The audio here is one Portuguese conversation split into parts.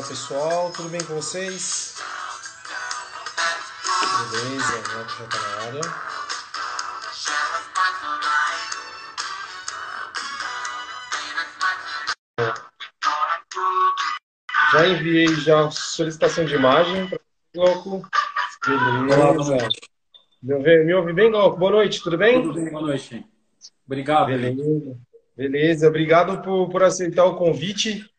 Olá pessoal, tudo bem com vocês? Beleza, o já tá na área. Já enviei já solicitação de imagem para o Glauco. Beleza. Ouve, me ouve bem, Glauco? Boa noite, tudo bem? Tudo bem, boa noite. Obrigado. Beleza. Beleza, obrigado por, por aceitar o convite.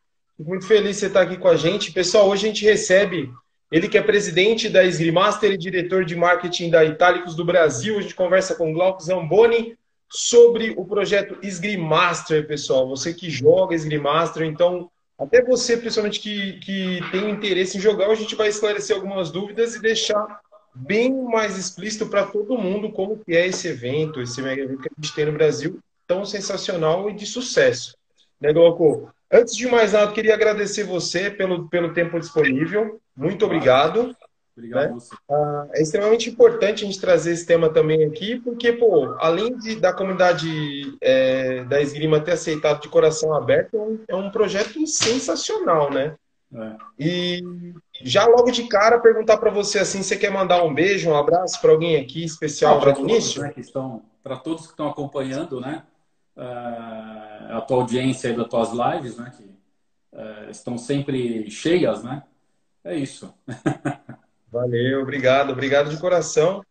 Muito feliz você estar aqui com a gente. Pessoal, hoje a gente recebe ele que é presidente da Esgrimaster e diretor de marketing da Itálicos do Brasil. A gente conversa com Glauco Zamboni sobre o projeto Esgrimaster, pessoal. Você que joga Esgrimaster, então até você, principalmente, que, que tem interesse em jogar, a gente vai esclarecer algumas dúvidas e deixar bem mais explícito para todo mundo como que é esse evento, esse mega evento que a gente tem no Brasil, tão sensacional e de sucesso. Né, Glauco? Antes de mais nada, queria agradecer você pelo, pelo tempo disponível. Muito obrigado. Obrigado né? você. Ah, é extremamente importante a gente trazer esse tema também aqui, porque, pô, além de, da comunidade é, da esgrima ter aceitado de coração aberto, é um, é um projeto sensacional, né? É. E já logo de cara perguntar para você assim, você quer mandar um beijo, um abraço para alguém aqui especial para todos, início? né, que estão, para todos que estão acompanhando, né, ah, a tua audiência e das tuas lives, né, que ah, estão sempre cheias, né? É isso. Valeu, obrigado, obrigado de coração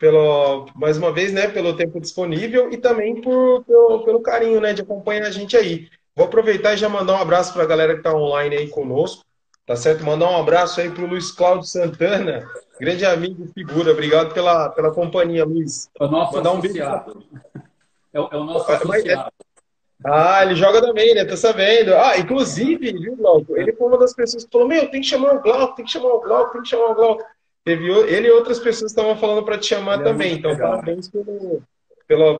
pelo mais uma vez, né, pelo tempo disponível e também por, pelo, pelo carinho, né, de acompanhar a gente aí. Vou aproveitar e já mandar um abraço para a galera que está online aí conosco, tá certo? Mandar um abraço aí para o Luiz Cláudio Santana, grande amigo e figura. Obrigado pela, pela companhia, Luiz. O nosso Mandar um beijo. associado. É, o- é o nosso associado. Ah, ele joga também, né? Tô sabendo. Ah, inclusive, viu, Glauco? Ele foi uma das pessoas que falou: Meu, tem que chamar o Glauco, tem que chamar o Glauco, tem que chamar o Glauco. Teve ele e outras pessoas estavam falando para te chamar Ele é também. Então, legal. parabéns pelo, pela,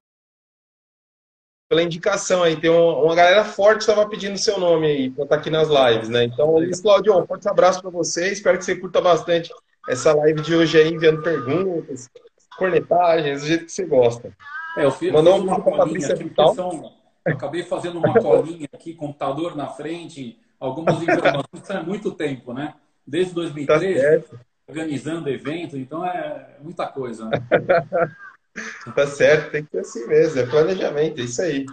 pela indicação aí. Tem uma, uma galera forte que estava pedindo seu nome aí para estar aqui nas lives, né? Então, Luiz Claudio, um forte abraço para você. Espero que você curta bastante essa live de hoje aí, enviando perguntas, cornetagens, do jeito que você gosta. É, eu fiz, Mandou um uma pra colinha aqui, eu acabei fazendo uma colinha aqui, computador na frente, algumas informações, isso é muito tempo, né? Desde Tá 2013, certo. organizando evento, então é muita coisa. Né? Tá certo, tem que ser assim mesmo, é planejamento, é isso aí.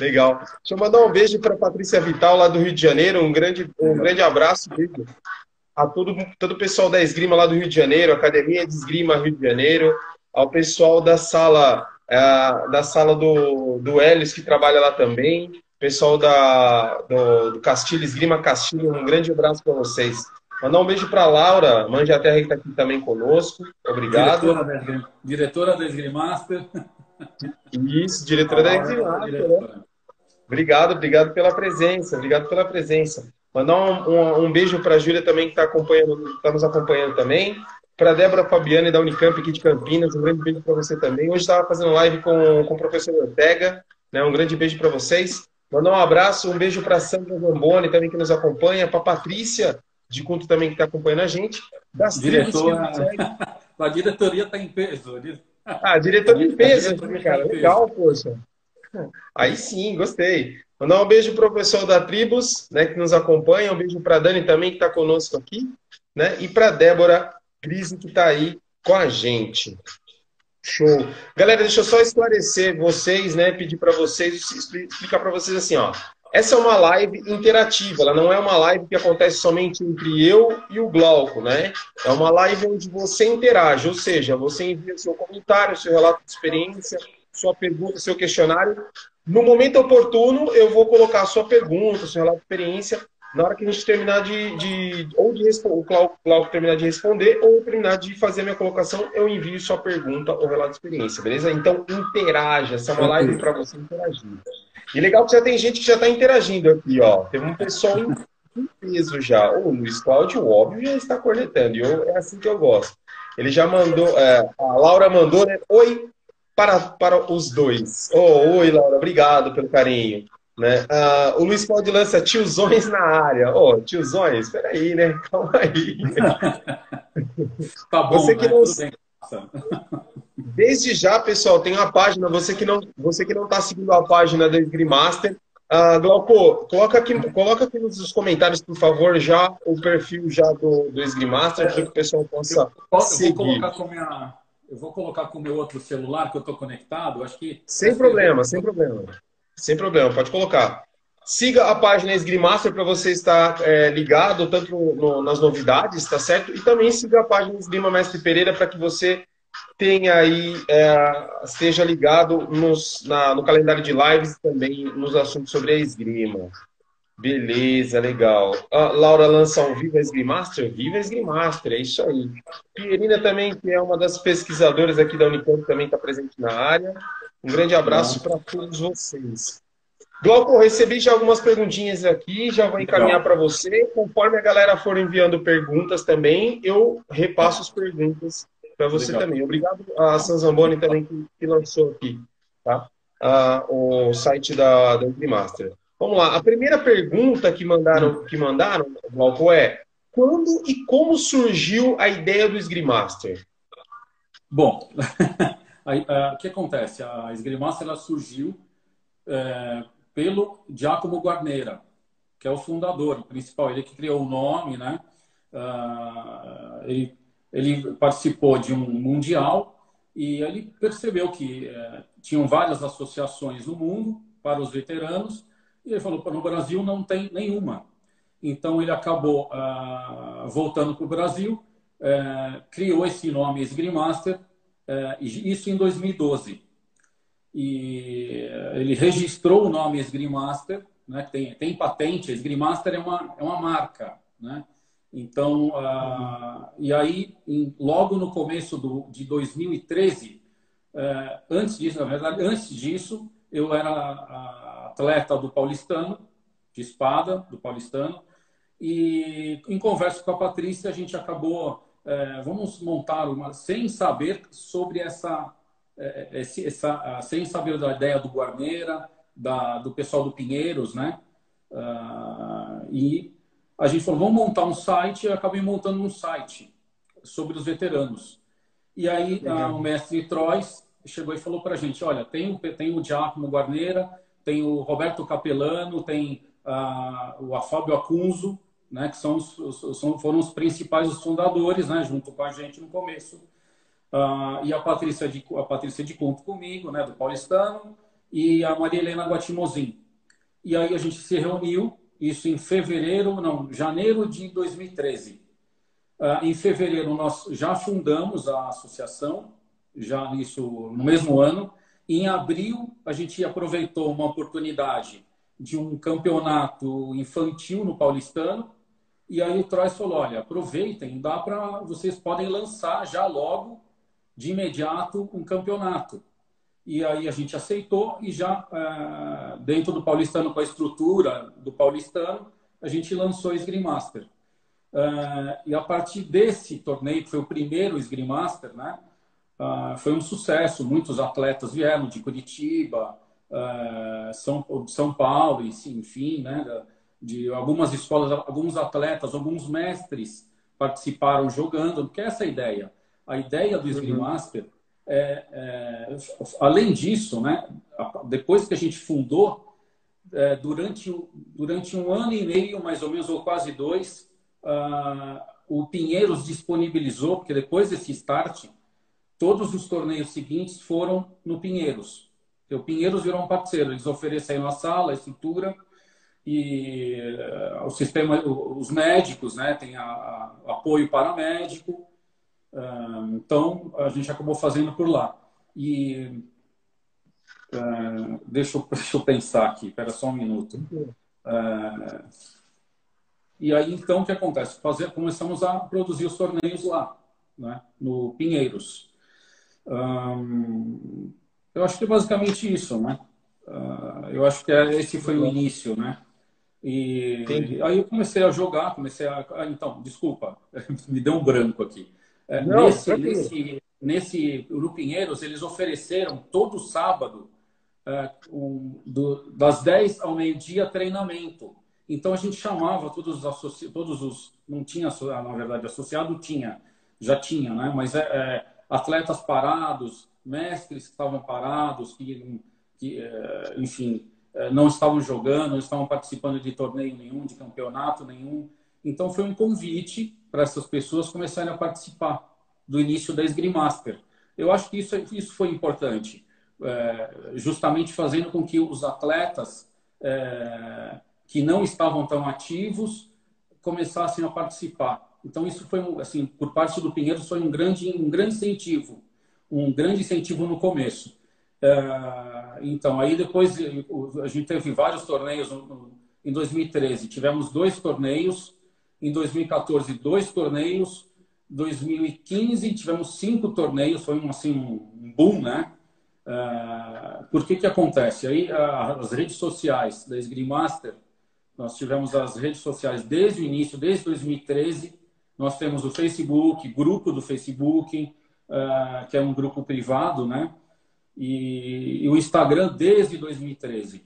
Legal. Deixa eu mandar um beijo para Patrícia Vital, lá do Rio de Janeiro. Um grande, um grande abraço beijo a todo, todo o pessoal da Esgrima lá do Rio de Janeiro, Academia de Esgrima Rio de Janeiro, ao pessoal da sala, eh, da sala do, do Helios, que trabalha lá também, pessoal da, do, do Castilho, Esgrima Castilho, um grande abraço para vocês. Mandar um beijo para Laura Mandiaterra, que está aqui também conosco. Obrigado. Diretora da, diretora da Esgrimaster. Isso, diretora da Laura, Esgrima. né? Obrigado, obrigado pela presença, obrigado pela presença. Mandar um, um, um beijo para a Júlia também, que está acompanhando, está nos acompanhando também. Para a Débora Fabiane da Unicamp aqui de Campinas, um grande beijo para você também. Hoje estava fazendo live com, com o professor Ortega, né? Um grande beijo para vocês. Mandar um abraço, um beijo para a Sandra Zamboni também que nos acompanha, para a Patrícia de Culto também que está acompanhando a gente. Das Diretora. A diretoria está em peso. Ah, diretor de peso, Diretoria aqui, cara. de peso. Legal, poxa. Aí sim, gostei. Mandar um beijo para o pessoal da Tribos, né, que nos acompanha. Um beijo para a Dani também, que está conosco aqui. Né? E para a Débora Grise, que está aí com a gente. Show. Galera, deixa eu só esclarecer vocês, né? Pedir para vocês, expli- explicar para vocês assim, ó. Essa é uma live interativa, ela não é uma live que acontece somente entre eu e o Glauco, né? É uma live onde você interage, ou seja, você envia seu comentário, seu relato de experiência, sua pergunta, seu questionário. No momento oportuno, eu vou colocar a sua pergunta, seu relato de experiência, na hora que a gente terminar de. de ou de o Glauco terminar de responder, ou terminar de fazer a minha colocação, eu envio sua pergunta ou relato de experiência, beleza? Então, interaja, essa é uma live para você interagir. E legal que já tem gente que já está interagindo aqui, ó. Tem um pessoal em, em peso já. O Luiz Cláudio, óbvio, já está cornetando. E eu, é assim que eu gosto. Ele já mandou, é, a Laura mandou, né? Oi para, para os dois. Oh, oi, Laura, obrigado pelo carinho. Né? Ah, o Luiz Cláudio lança tiozões na área. Ô, tiozões, peraí, né? Calma aí. Tá bom, Você que né? não-. Desde já, pessoal, tem uma página, você que não você que não está seguindo a página da Esgrimaster, Uh, Glauco, coloca aqui, coloca aqui nos comentários, por favor, já o perfil já do, do Esgrimaster, para que o pessoal possa eu, seguir. Eu vou colocar com minha, eu vou colocar com o meu outro celular, que eu estou conectado, acho que... Sem problema, sem problema. Sem problema, pode colocar. Siga a página Esgrimaster para você estar é, ligado tanto no, nas novidades, tá certo? E também siga a página Esgrima Mestre Pereira para que você tenha aí, é, esteja ligado nos, na, no calendário de lives também nos assuntos sobre a esgrima. Beleza, legal. A Laura lança um Viva Esgrimaster? Viva Esgrimaster, é isso aí. Pierina também, que é uma das pesquisadoras aqui da Unicamp, também está presente na área. Um grande abraço para todos vocês. Glauco, recebi já algumas perguntinhas aqui, já vou encaminhar para você. Conforme a galera for enviando perguntas também, eu repasso as perguntas para você Legal. também. Obrigado a Sanzamboni também que, que lançou aqui tá? Ah, o site da, da Master. Vamos lá. A primeira pergunta que mandaram, que mandaram, Glauco, é quando e como surgiu a ideia do Esgrimaster? Bom, o que acontece? A Esgrimaster ela surgiu é, pelo Giacomo Guarnera, que é o fundador, o principal, ele que criou o nome, né? Uh, ele, ele, participou de um mundial e ele percebeu que uh, tinham várias associações no mundo para os veteranos e ele falou, no Brasil não tem nenhuma. Então ele acabou uh, voltando para o Brasil, eh, criou esse nome Esgrimaster, isso em 2012 e ele registrou o nome Esgrimaster, né, tem, tem patente, Esgrimaster é uma, é uma marca, né? Então, uh, e aí, em, logo no começo do, de 2013, uh, é, antes disso, na verdade, antes disso, eu era atleta do Paulistano, de espada, do Paulistano, e em conversa com a Patrícia, a gente acabou, uh, vamos montar uma, sem saber sobre essa é, é, esse, essa, sem saber da ideia do Guarneira, da, do pessoal do Pinheiros, né? Uh, e a gente falou, vamos montar um site, e eu acabei montando um site sobre os veteranos. E aí uh, o mestre Trois chegou e falou para a gente, olha, tem, tem o Giacomo Guarneira, tem o Roberto Capelano, tem uh, o Fábio Acunzo, né, que são, são, foram os principais os fundadores, né, junto com a gente no começo Uh, e a Patrícia, de, a Patrícia de Conto comigo, né, do Paulistano, e a Maria Helena Guatimozin. E aí a gente se reuniu, isso em fevereiro, não, janeiro de 2013. Uh, ah, em fevereiro nós já fundamos a associação, já isso no mesmo ano. Em abril a gente aproveitou uma oportunidade de um campeonato infantil no Paulistano. E aí o Trois falou: olha, aproveitem, dá para vocês podem lançar já logo de imediato um campeonato. E aí a gente aceitou e já é, dentro do paulistano, com a estrutura do paulistano, a gente lançou o Screen Master. É, e a partir desse torneio, que foi o primeiro Screen Master, né, é, foi um sucesso. Muitos atletas vieram de Curitiba, São, São Paulo, enfim, né, de algumas escolas, alguns atletas, alguns mestres participaram jogando, porque é essa a ideia a ideia do Scrum uhum. Master é, é, além disso, né, depois que a gente fundou, é, durante, durante um ano e meio, mais ou menos, ou quase dois, uh, o Pinheiros disponibilizou, porque depois desse start, todos os torneios seguintes foram no Pinheiros. O Pinheiros virou um parceiro, eles ofereceram a sala, a estrutura e uh, o sistema, os médicos, né, tem a, a, apoio paramédico, então, a gente acabou fazendo por lá. E uh, deixa, eu, deixa eu pensar aqui, espera só um minuto. Uh, e aí, então, o que acontece? Fazer, começamos a produzir os torneios lá, né? no Pinheiros. Um, eu acho que é basicamente isso, né? Uh, eu acho que é, esse foi o início, né? E, e aí eu comecei a jogar, comecei a. Ah, então, desculpa, me deu um branco aqui. É, Não, nesse, nesse, nesse, no Pinheiros, eles ofereceram todo sábado, é, um, do, das 10 ao meio-dia, treinamento. Então a gente chamava todos os associados, todos os. Não tinha, na verdade, associado tinha, já tinha, né? Mas é, é atletas parados, mestres que estavam parados, que, que é, enfim, não estavam jogando, não estavam participando de torneio nenhum, de campeonato nenhum. Então foi um convite para essas pessoas começarem a participar do início da Esgrimaster. Eu acho que isso, isso foi importante, é, justamente fazendo com que os atletas é, que não estavam tão ativos começassem a participar. Então isso foi assim, por parte do Pinheiros foi um grande um grande incentivo, um grande incentivo no começo. É, então aí depois a gente teve vários torneios em 2013 tivemos dois torneios, em 2014 dois torneios, 2015 tivemos cinco torneios, foi um, assim, um boom, né? Uh, por que que acontece? Aí as redes sociais da Esgrimaster, nós tivemos as redes sociais desde o início, desde 2013, nós temos o Facebook, grupo do Facebook, uh, que é um grupo privado, né? E, e o Instagram desde 2013.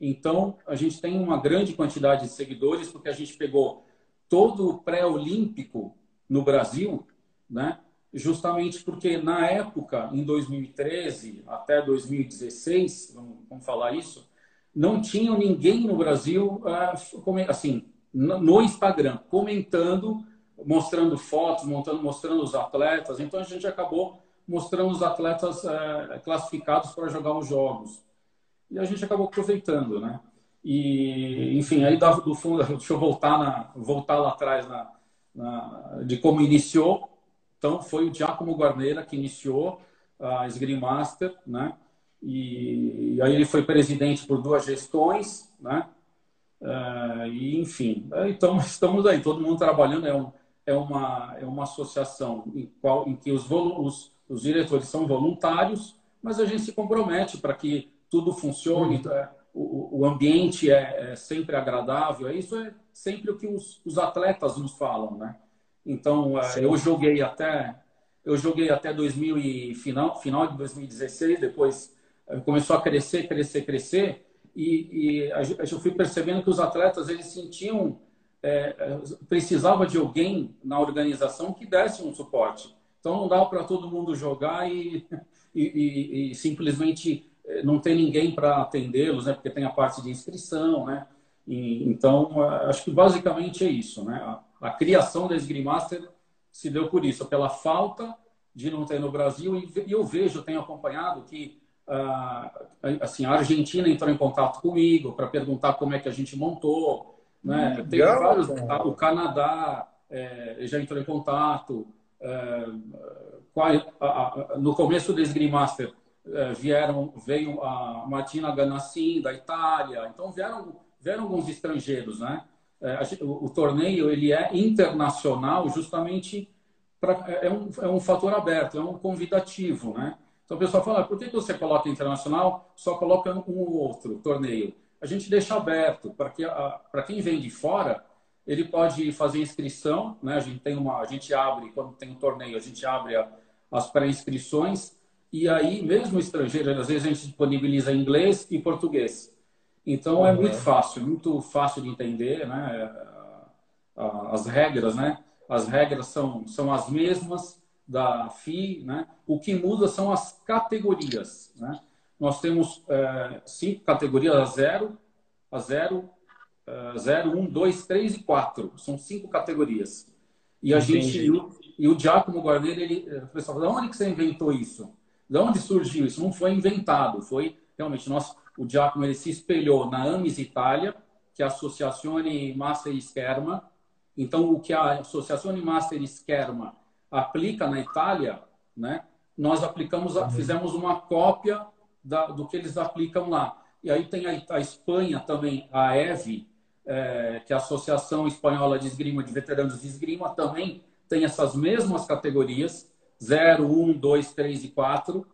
Então, a gente tem uma grande quantidade de seguidores, porque a gente pegou todo o pré-olímpico no Brasil, né? justamente porque na época, em 2013 até 2016, vamos, falar isso, não tinha ninguém no Brasil, ah, assim, no Instagram, comentando, mostrando fotos, mostrando os atletas. Então a gente acabou mostrando os atletas é, classificados para jogar os jogos. E a gente acabou aproveitando, né? E, enfim, aí do fundo, deixa eu voltar, na, voltar lá atrás na, na, de como iniciou. Então, foi o Giacomo Guarneira que iniciou a Esgrimaster, né? E, e aí ele foi presidente por duas gestões, né? Uh, e, enfim, então estamos aí, todo mundo trabalhando. É, um, é, uma, é uma associação em, qual, em que os, os, os diretores são voluntários, mas a gente se compromete para que tudo funcione. Uhum. O, o, ambiente é, é, sempre agradável. É isso é sempre o que os, os atletas nos falam, né? Então, é, eu joguei até eu joguei até 2000 e final final de 2016, depois é, começou a crescer, crescer, crescer e, e eu fui percebendo que os atletas eles sentiam é, é, precisava de alguém na organização que desse um suporte. Então não dava para todo mundo jogar e, e, e, e simplesmente não ter ninguém para atendê-los, né? Porque tem a parte de inscrição, né? E, então, acho que basicamente é isso. Né? A, a, criação da Esgrimaster se deu por isso, pela falta de não ter no Brasil. E, e eu vejo, tenho acompanhado que ah, assim, a Argentina entrou em contato comigo para perguntar como é que a gente montou. Né? Hum, Tem vários, o Canadá é, já entrou em contato. É, no começo do Esgrimaster é, vieram, veio a Martina Ganassin da Itália, então vieram vieram alguns estrangeiros, né? É, o, torneio ele é internacional justamente pra, é, é, um, é um fator aberto, é um convidativo, né? Então o pessoal fala, por que você coloca internacional, só coloca um ou outro torneio? A gente deixa aberto para que para quem vem de fora ele pode fazer inscrição, né? A gente tem uma, a gente abre quando tem um torneio, a gente abre a, as pré-inscrições e aí mesmo estrangeiro, às vezes a gente disponibiliza inglês e português. Então uhum. é muito fácil, muito fácil de entender, né? As regras, né? As regras são, são as mesmas da FI, né? O que muda são as categorias, né? Nós temos é, cinco categorias, a zero, a zero, é, zero, um, dois, três e quatro. São cinco categorias. E a Entendi. gente, e o, e o Giacomo Guarneiro, ele, o pessoal fala, de onde que você inventou isso? De onde surgiu isso? Não foi inventado, foi realmente nós o Giacomo ele se espelhou na AMIS Itália, que é a Associazione Master Scherma. Então, o que a Associazione Master Scherma aplica na Itália, né, nós aplicamos, uhum. fizemos uma cópia da, do que eles aplicam lá. E aí tem a, a Espanha também, a EVE, é, que a Associação Espanhola de Esgrima, de Veteranos de Esgrima, também tem essas mesmas categorias, 0, 1, 2, 3 e 4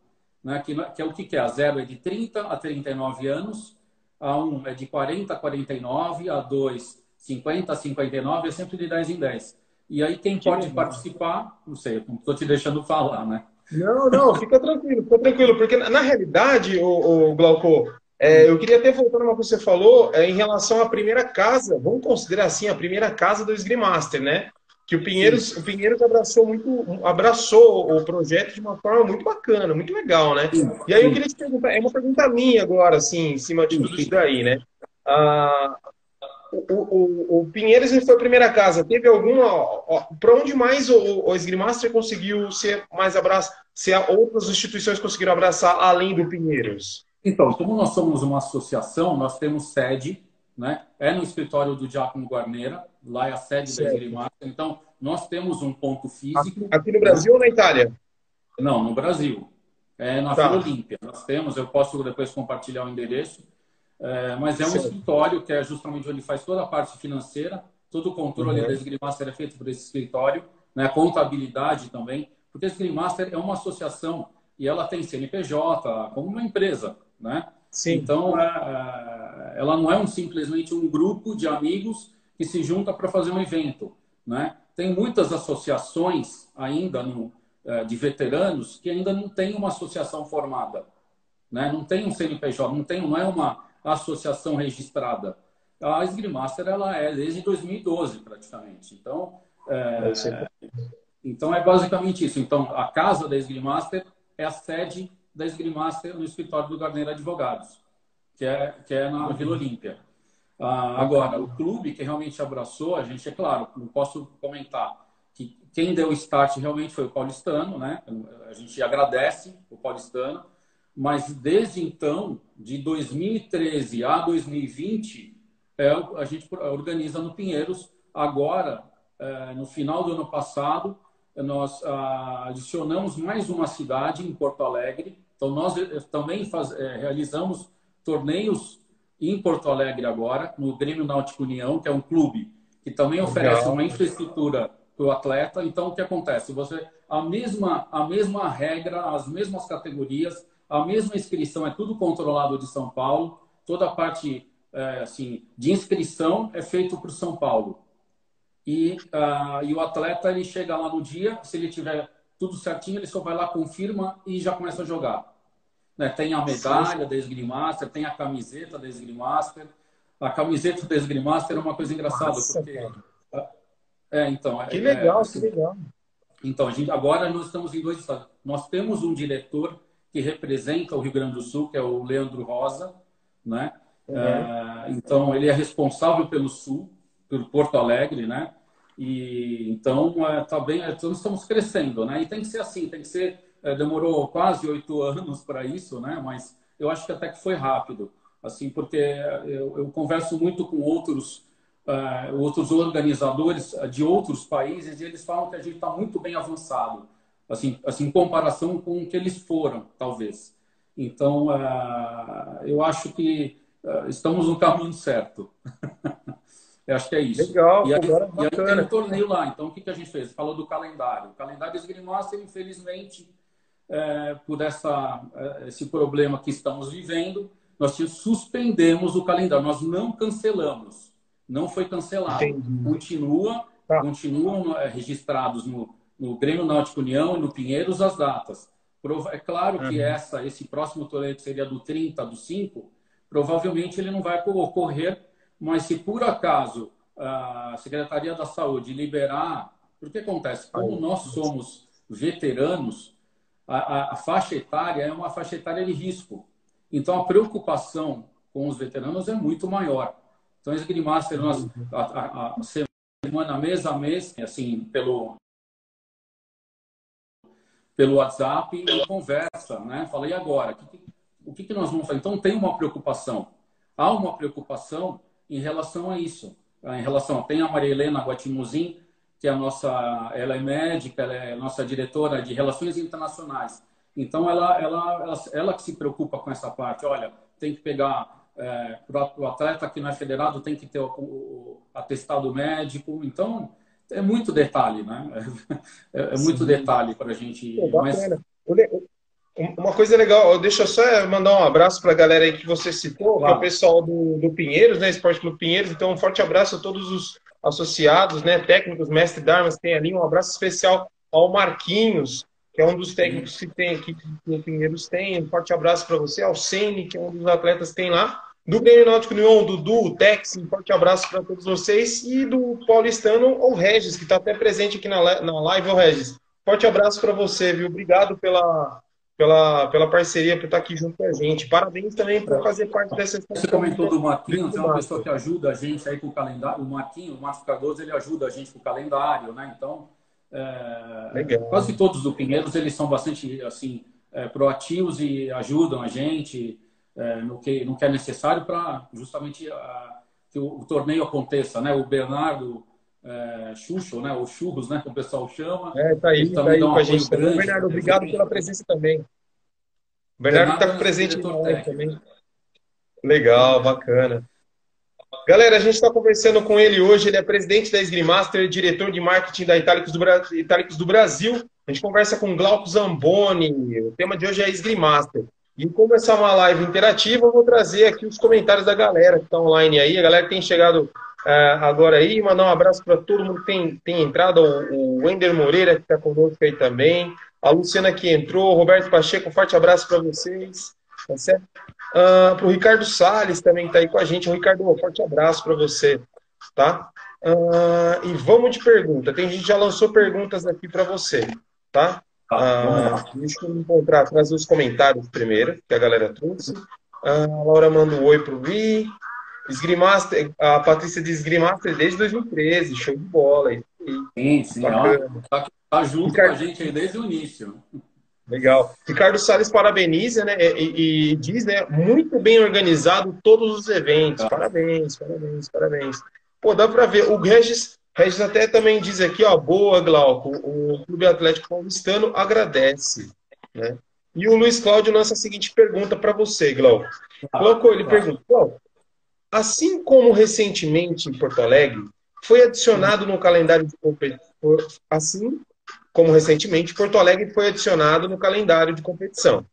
né, que, que, é o que, que é? A 0 é de 30 a 39 anos, a 1 é de 40 a 49, a 2, 50 a 59, é sempre de 10 em 10. E aí quem que pode legal. participar, não sei, estou te deixando falar, né? Não, não, fica tranquilo, fica tranquilo, porque na realidade, o, o Glauco, é, eu queria até voltar uma coisa que você falou é, em relação à primeira casa, vamos considerar assim, a primeira casa do Esgrimaster, né? que o Pinheiros, o Pinheiros abraçou muito, abraçou o projeto de uma forma muito bacana, muito legal, né? Sim, e aí eu queria te perguntar, é uma pergunta minha agora, assim, em cima de sim, tudo isso daí, né? Ah, o, o, o, Pinheiros foi a primeira casa. Teve alguma. Para onde mais o, o Esgrimaster conseguiu ser mais abraçado? Se outras instituições conseguiram abraçar além do Pinheiros? Então, como nós somos uma associação, nós temos sede, né? É no escritório do Diácono Guarneira, lá é a sede certo. da Esgrimaster. Então, nós temos um ponto físico. Aqui no Brasil ou na Itália? Não, no Brasil. É na tá. Vila Olímpia. Nós temos, eu posso depois compartilhar o endereço. É, mas é um escritório que é justamente onde faz toda a parte financeira, todo o controle uhum. da Esgrimaster é feito por esse escritório, né, contabilidade também, porque a Esgrimaster é uma associação e ela tem CNPJ como uma empresa, né? Sim. Então, é, é, ela não é um, simplesmente um grupo de amigos que se junta para fazer um evento, né? Tem muitas associações ainda no, é, de veteranos que ainda não tem uma associação formada, né? Não tem um CNPJ, não tem, não é uma associação registrada. A Esgrimaster ela é desde 2012 praticamente. Então, é, então é basicamente isso. Então, a casa da Esgrimaster é a sede da Esgrimaster no escritório do Garneiro Advogados, que é, que é na Vila Olímpia. Ah, agora, o clube que realmente abraçou, a gente, é claro, não posso comentar que quem deu o start realmente foi o paulistano, né? A gente agradece o paulistano, mas desde então, de 2013 a 2020, é, a gente organiza no Pinheiros. Agora, é, no final do ano passado, nós ah, adicionamos mais uma cidade em Porto Alegre. Então, nós eh, também faz, é, realizamos torneios em Porto Alegre agora, no Grêmio Náutico União, que é um clube que também oferece Legal. uma infraestrutura para o atleta. Então, o que acontece? Você a mesma a mesma regra, as mesmas categorias, a mesma inscrição é tudo controlado de São Paulo. Toda a parte é, assim de inscrição é feito por São Paulo. E, uh, e o atleta ele chega lá no dia, se ele tiver tudo certinho, ele só vai lá, confirma e já começa a jogar. Né? Tem a medalha da Esgrimaster, tem a camiseta da Esgrimaster. A camiseta da Esgrimaster é uma coisa engraçada, Nossa, porque... Cara. É, então... Que é, legal, assim, que legal. Então, a gente, agora nós estamos em dois estados. Nós temos um diretor que representa o Rio Grande do Sul, que é o Leandro Rosa, né? Uhum. É, então ele é responsável pelo Sul, pelo Porto Alegre, né? E então é, tá bem, é, estamos crescendo, né? E tem que ser assim, tem que ser. É, demorou quase oito anos para isso, né? Mas eu acho que até que foi rápido, assim, porque eu, eu converso muito com outros uh, outros organizadores de outros países e eles falam que a gente está muito bem avançado assim, assim, em comparação com o que eles foram, talvez. Então, uh, eu acho que uh, estamos no caminho certo. eu acho que é isso. Legal, e aí, e aí tem um torneio lá. Então, o que, que a gente fez? Falou do calendário. O calendário esgrimosta, infelizmente, é, por essa, é, esse problema que estamos vivendo, nós suspendemos o calendário. Nós não cancelamos. Não foi cancelado. Entendi. Continua, tá. continuam é, registrados no, no Grêmio Náutico União e no Pinheiros as datas. É claro que uhum. essa, esse próximo torneio que seria do 30, do 5, provavelmente ele não vai ocorrer, mas se por acaso a Secretaria da Saúde liberar, porque acontece, como nós somos veteranos, a, a, faixa etária é uma faixa etária de risco. Então a preocupação com os veteranos é muito maior. Então, Esgrimaster, nós, a, a, a semana, mês a mês, assim, pelo pelo WhatsApp e conversa, né? Fala, e agora? O que, que nós vamos fazer? Então, tem uma preocupação. Há uma preocupação em relação a isso. Em relação, tem a Maria Helena Guatimuzin, que é a nossa, ela é médica, ela é nossa diretora de relações internacionais. Então, ela, ela, ela, ela que se preocupa com essa parte. Olha, tem que pegar é, para o atleta que não é federado tem que ter o, o atestado médico. Então, é muito detalhe, né? É, é muito detalhe para a gente. Pô, mas... Uma coisa legal, deixa eu só mandar um abraço para a galera aí que você citou, que é o pessoal do, do Pinheiros, né? Esporte Clube Pinheiros. Então, um forte abraço a todos os associados, né? Técnicos, mestre Darmas tem ali. Um abraço especial ao Marquinhos, que é um dos técnicos que tem aqui no Pinheiros tem. Um forte abraço para você, ao Sene, que é um dos atletas que tem lá. do Grêmio Náutico União, Dudu, Tex, um forte abraço para todos vocês. E do paulistano, o Regis, que está até presente aqui na, na live. Ô Regis, forte abraço para você, viu? Obrigado pela, pela, pela parceria, por estar aqui junto com a gente. Parabéns também por fazer parte dessa Você comentou do Marquinhos, é uma pessoa que ajuda a gente aí com o calendário. O Marquinhos, o Marcos Cardoso, ele ajuda a gente com o calendário, né? Então, é, quase todos do Pinheiros, eles são bastante, assim, é, proativos e ajudam a gente é, no, que, no que é necessário para justamente a, que o, o, torneio aconteça, né? O Bernardo é, Xuxo, né? O Churros, né? Que o pessoal chama. É, tá aí, tá aí um com a gente também. Bernardo, obrigado pela presença também. O Bernardo está é presente no também. Legal, bacana. Galera, a gente está conversando com ele hoje. Ele é presidente da Esgrimaster, diretor de marketing da Itálicos do, Bra... Itálicos do Brasil. A gente conversa com Glauco Zamboni. O tema de hoje é Esgrimaster. E como essa é uma live interativa, eu vou trazer aqui os comentários da galera que está online aí. A galera que tem chegado uh, agora aí. Mandar um abraço para todo mundo que tem, tem entrado. O, o Wender Moreira, que está conosco aí também. A Luciana que entrou. Roberto Pacheco, um forte abraço para vocês. Tá certo? Uh, para o Ricardo Salles também está aí com a gente. O Ricardo, um forte abraço para você. Tá? Uh, e vamos de pergunta. Tem gente que já lançou perguntas aqui para você. Tá? Ah, deixa eu encontrar, trazer os comentários primeiro, que a galera trouxe. Ah, a Laura manda um oi pro Vi. Esgrimaster, a Patrícia de Esgrimaster desde 2013, show de bola. Sim, sim, ó, tá, junto Ricardo... com a gente aí desde o início. Legal. Ricardo Salles parabeniza, né? E, e, diz, né? Muito bem organizado todos os eventos. Tá. Parabéns, parabéns, parabéns. Pô, dá para ver. O Regis Regis até também diz aqui, ó, boa, Glauco, o Clube Atlético Paulistano agradece. Né? E o Luiz Cláudio lança a seguinte pergunta para você, Glauco. Ah, Glauco, ele tá. pergunta, Glauco, assim como recentemente em Porto Alegre, foi adicionado no calendário de competição, assim como recentemente Porto Alegre foi adicionado no calendário de competição.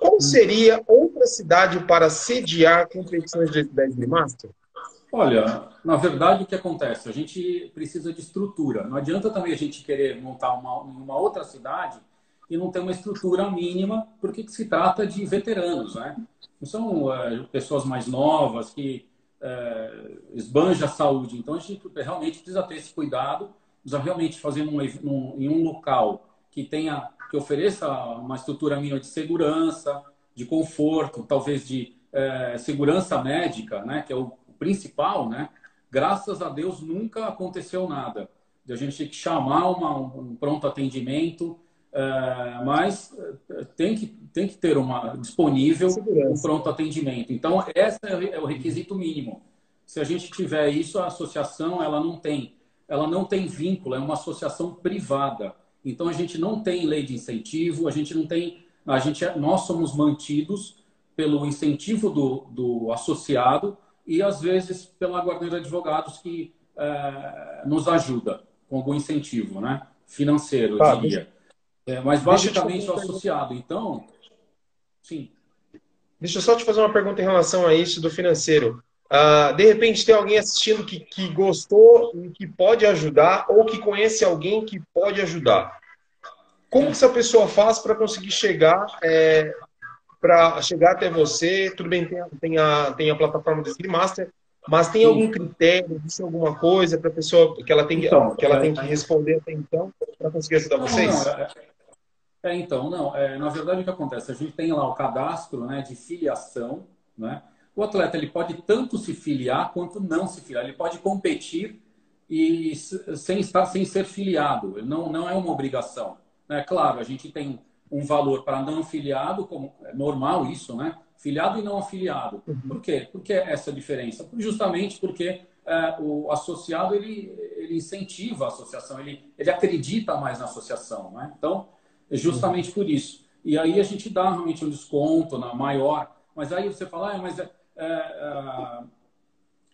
Qual seria outra cidade para sediar competições de 10 Master? Olha, na verdade, o que acontece? A gente precisa de estrutura. Não adianta também a gente querer montar uma, uma outra cidade e não ter uma estrutura mínima, porque se trata de veteranos, né? Não são é, pessoas mais novas que é, esbanja a saúde. Então, a gente realmente precisa ter esse cuidado, precisa realmente fazer em um local que tenha, que ofereça uma estrutura mínima de segurança, de conforto, talvez de é, segurança médica, né? Que é o principal, né? Graças a Deus nunca aconteceu nada. A gente tem que chamar uma, um pronto atendimento, é, mas tem que, tem que ter uma disponível um pronto atendimento. Então, esse é o requisito mínimo. Se a gente tiver isso, a associação ela não tem, ela não tem vínculo, é uma associação privada. Então a gente não tem lei de incentivo, a gente não tem, a gente, é, nós somos mantidos pelo incentivo do, do associado e às vezes pela Guarda de Advogados que é, nos ajuda com algum incentivo, né? Financeiro, tá, eu diria. É, mas basicamente o associado. Então, sim. Deixa eu só te fazer uma pergunta em relação a isso do financeiro. Uh, de repente tem alguém assistindo que, que gostou e que pode ajudar, ou que conhece alguém que pode ajudar. Como que essa pessoa faz para conseguir chegar é, para chegar até você. Tudo bem, tem a, tem a, tem a plataforma do Master, mas tem Sim. algum critério, existe alguma coisa para a pessoa que ela tem, então, que, ela é, tem que responder até então para conseguir ajudar não, vocês? Não, é, então, não. É, na verdade, o que acontece? A gente tem lá o cadastro né, de filiação. Né? O atleta ele pode tanto se filiar quanto não se filiar. Ele pode competir e sem estar sem ser filiado. Não, não é uma obrigação. É claro, a gente tem um valor para não filiado, como é normal isso, né? Filiado e não afiliado. Uhum. Por quê? Por que essa diferença? Justamente porque é, o associado ele, ele incentiva a associação, ele, ele acredita mais na associação, né? Então, justamente uhum. por isso. E aí a gente dá realmente um desconto na maior, mas aí você fala, ah, mas é, é,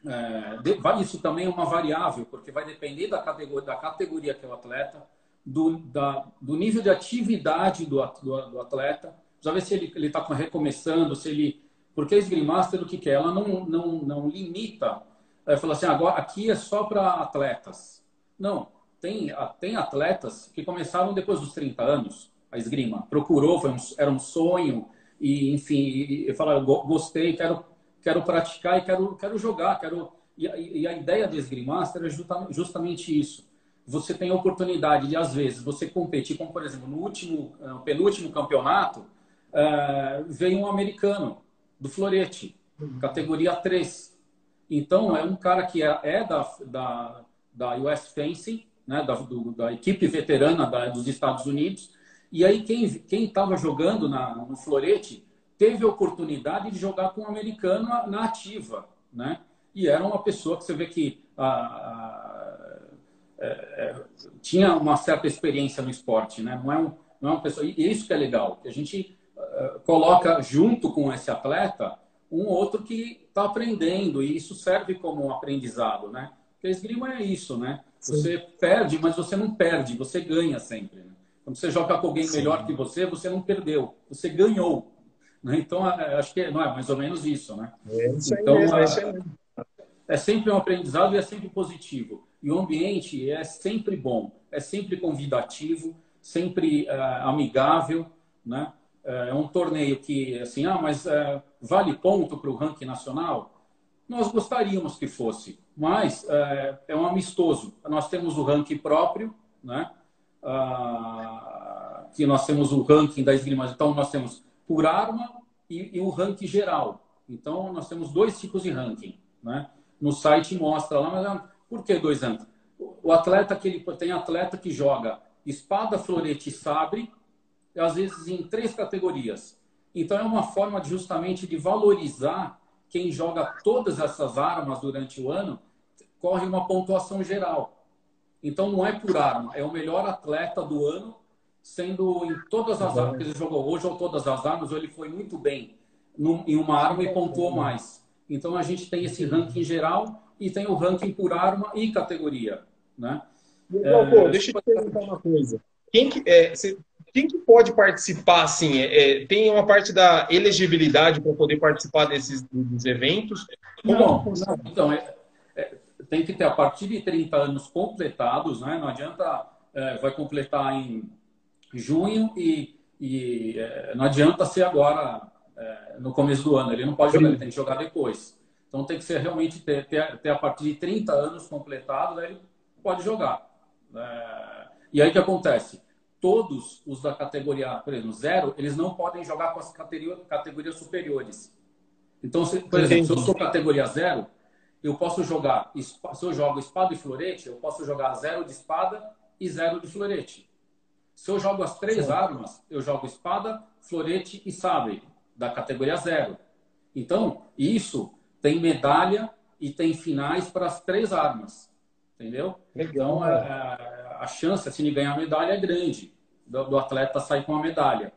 é, isso também é uma variável, porque vai depender da categoria, da categoria que é o atleta, do, da, do nível de atividade do, do, do atleta, já ver se ele está recomeçando, se ele. Porque a Master, o que, que é? Ela não, não, não limita, é, fala assim, agora aqui é só para atletas. Não, tem, tem atletas que começaram depois dos 30 anos, a esgrima. Procurou, foi um, era um sonho, e enfim, eu falo, gostei, quero, quero praticar e quero, quero jogar, quero e, e a ideia do Esgrimaster é justamente isso. Você tem a oportunidade de, às vezes, você competir, como por exemplo, no último, no eh, penúltimo campeonato, uh, veio um americano do Florete, categoria 3. Então, é um cara que é, é da, da, da US Fencing, né, da, do, da equipe veterana da, dos Estados Unidos. E aí, quem estava jogando na, no Florete teve a oportunidade de jogar com um americano na, ativa, né? e era uma pessoa que você vê que a, a, é, é, tinha uma certa experiência no esporte, né? Não é, um, não é uma pessoa. E isso que é legal, que a gente uh, coloca junto com esse atleta um outro que está aprendendo, e isso serve como um aprendizado, né? Porque esgrima é isso, né? Você Sim. perde, mas você não perde, você ganha sempre. Né? Quando você joga com alguém Sim. melhor que você, você não perdeu, você ganhou. Né? Então, acho que não é mais ou menos isso, né? É isso então, mesmo, é é sempre um aprendizado e é sempre positivo. E o ambiente é sempre bom, é sempre convidativo, sempre uh, amigável, né? É um torneio que, assim, ah, mas uh, vale ponto para o ranking nacional? Nós gostaríamos que fosse, mas uh, é um amistoso. Nós temos o ranking próprio, né? Uh, que nós temos o ranking da esgrima. Então, nós temos por arma e, e o ranking geral. Então, nós temos dois tipos de ranking, né? no site mostra lá, mas ah, por que dois anos? O atleta que ele tem atleta que joga espada, florete e sabre, às vezes em três categorias. Então é uma forma justamente de valorizar quem joga todas essas armas durante o ano, corre uma pontuação geral. Então não é por arma, é o melhor atleta do ano, sendo em todas as armas que ele jogou hoje ou todas as armas, ou ele foi muito bem em uma arma e pontuou mais. Então a gente tem esse ranking geral e tem o ranking por arma e categoria, né? Não, pô, é... deixa eu te perguntar uma coisa. Quem que, é, quem que pode participar, assim? É, é, tem uma parte da elegibilidade para poder participar desses dos eventos? Não, não, então, é, é, tem que ter a partir de 30 anos completados, né? Não adianta, é, vai completar em junho e, e não adianta ser agora é, no começo do ano. Ele não pode jogar, ele tem que jogar depois. Então tem que ser realmente ter, ter, ter a partir de 30 anos completados, ele pode jogar. É, e aí o que acontece? Todos os da categoria, por exemplo, zero, eles não podem jogar com as categorias, categorias superiores. Então, se, por exemplo, se eu sou categoria zero, eu posso jogar, se eu jogo espada e florete, eu posso jogar zero de espada e zero de florete. Se eu jogo as três Sim. armas, eu jogo espada, florete e sabre da categoria zero. Então, isso tem medalha e tem finais para as três armas. Entendeu? Legal. Então, a, é, a, chance assim, de ganhar medalha é grande, do, do atleta sair com a medalha.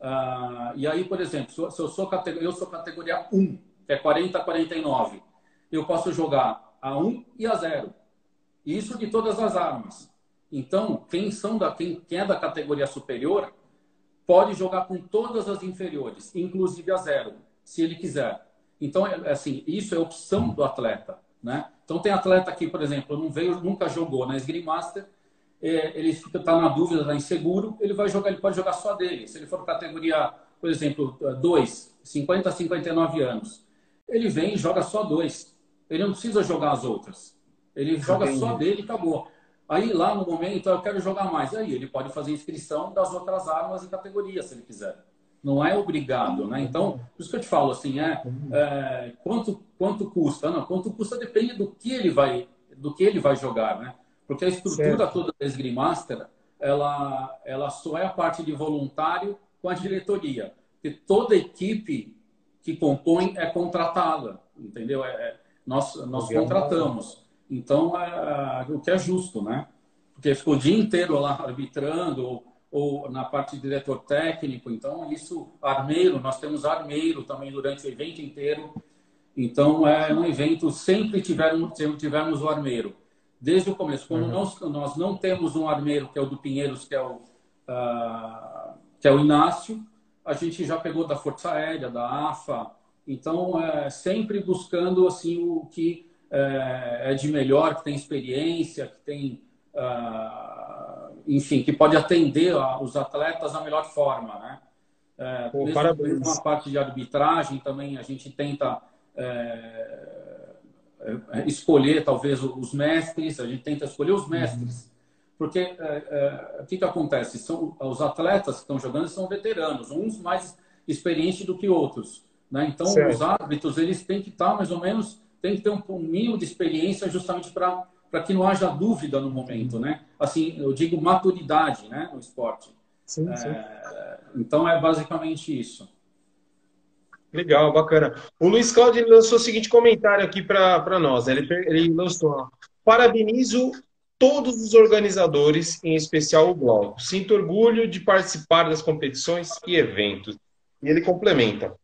Uh, e aí, por exemplo, se eu, sou categoria, eu sou categoria 1, que é 40 a 49, eu posso jogar a 1 e a 0. Isso de todas as armas. Então, quem, são da, quem, quem é da categoria superior pode jogar com todas as inferiores, inclusive a zero, se ele quiser. Então, é, é assim, isso é opção do atleta, né? Então, tem atleta que, por exemplo, não veio, nunca jogou na Esgrima Master, é, ele fica tá na dúvida, está inseguro, ele vai jogar, ele pode jogar só dele. Se ele for categoria, por exemplo, 2, 50 a 59 anos, ele vem e joga só dois. Ele não precisa jogar as outras. Ele joga Entendi. só dele e acabou. Aí lá no momento eu quero jogar mais. Aí ele pode fazer inscrição das outras armas e categorias, se ele quiser. Não é obrigado, né? Então, por isso que eu te falo assim, é, é quanto quanto custa? Não, quanto custa depende do que ele vai do que ele vai jogar, né? Porque a estrutura certo. toda da Esgrimaster, ela ela só é a parte de voluntário com a diretoria. Porque toda equipe que compõe é contratada, entendeu? É, é nós nós contratamos. Então, é, é, o que é justo, né? Porque ficou o dia inteiro lá arbitrando, ou, ou, na parte de diretor técnico. Então, isso, armeiro, nós temos armeiro também durante o evento inteiro. Então, é um evento, sempre tivermos, tivermos o armeiro. Desde o começo. Quando uhum. nós, nós não temos um armeiro, que é o do Pinheiros, que é o, uh, que é o Inácio, a gente já pegou da Força Aérea, da AFA. Então, é sempre buscando assim o que é, é, de melhor, que tem experiência, que tem, uh, enfim, que pode atender os atletas da melhor forma, né? É, Pô, mesmo, mesmo a parte de arbitragem também a gente tenta é, escolher talvez os mestres, a gente tenta escolher os mestres. Porque é, é, o que, que acontece? São, os atletas que estão jogando são veteranos, uns mais experientes do que outros. Né? Então, certo. os árbitros eles têm que estar mais ou menos, têm que ter um, um mínimo de experiência justamente para para que não haja dúvida no momento, né? Assim, eu digo maturidade, né, no esporte. Sim, sim. É, então é basicamente isso. Legal, bacana. O Luiz Cláudio lançou o seguinte comentário aqui para nós. Né? Ele, ele lançou: Parabenizo todos os organizadores, em especial o Glauco. Sinto orgulho de participar das competições e eventos. E ele complementa: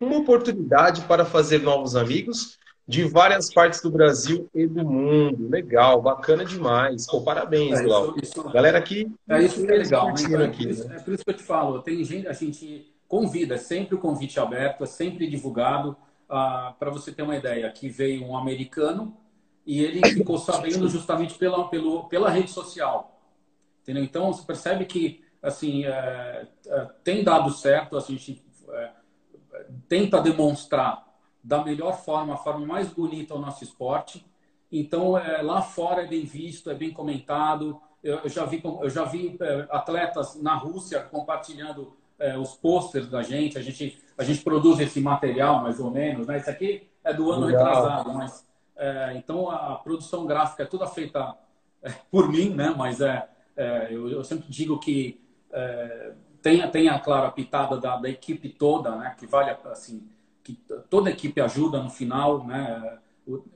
Uma oportunidade para fazer novos amigos de várias partes do Brasil e do mundo. Legal, bacana demais. Pô, parabéns, é, Glauco. Isso, isso, Galera aqui. É isso que é legal. Né? Aqui, é, né? é por isso que eu te falo. Tem gente, a gente convida, é sempre o convite aberto, é sempre divulgado. Ah, para você ter uma ideia, aqui veio um americano e ele ficou sabendo justamente pela, pelo, pela rede social. Entendeu? Então, você percebe que assim é, é, tem dado certo, a gente é, tenta demonstrar da melhor forma, a forma mais bonita o nosso esporte. Então, é, lá fora é bem visto, é bem comentado. Eu, eu já vi, eu já vi é, atletas na Rússia compartilhando é, os posters da gente. A gente a gente produz esse material mais ou menos. Né? Isso aqui é do ano Legal. retrasado, mas é, então a produção gráfica é toda feita é, por mim, né? Mas é, é eu, eu, sempre digo que é, tem, tem a claro a pitada da, da, equipe toda, né? Que vale assim que toda a equipe ajuda no final, né?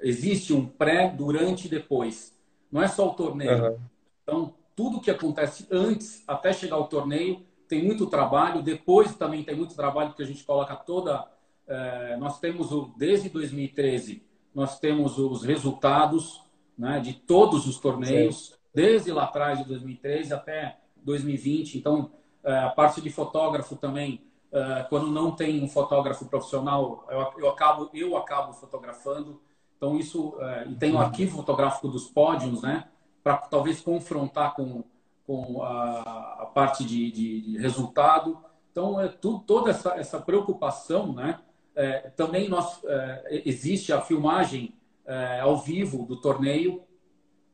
Existe um pré, durante e depois. Não é só o torneio. Uhum. Então tudo que acontece antes até chegar ao torneio tem muito trabalho. Depois também tem muito trabalho que a gente coloca toda. É, nós temos o desde 2013 nós temos os resultados né, de todos os torneios, Sim. desde lá atrás de 2013 até 2020. Então, é, a parte de fotógrafo também, é, quando não tem um fotógrafo profissional, eu, acabo eu acabo fotografando. Então isso é, e tem o arquivo fotográfico dos pódios, né, para talvez confrontar com com a, a parte de, de, de, resultado. Então é tudo, toda essa, essa preocupação, né, é, também nós, é, existe a filmagem é, ao vivo do torneio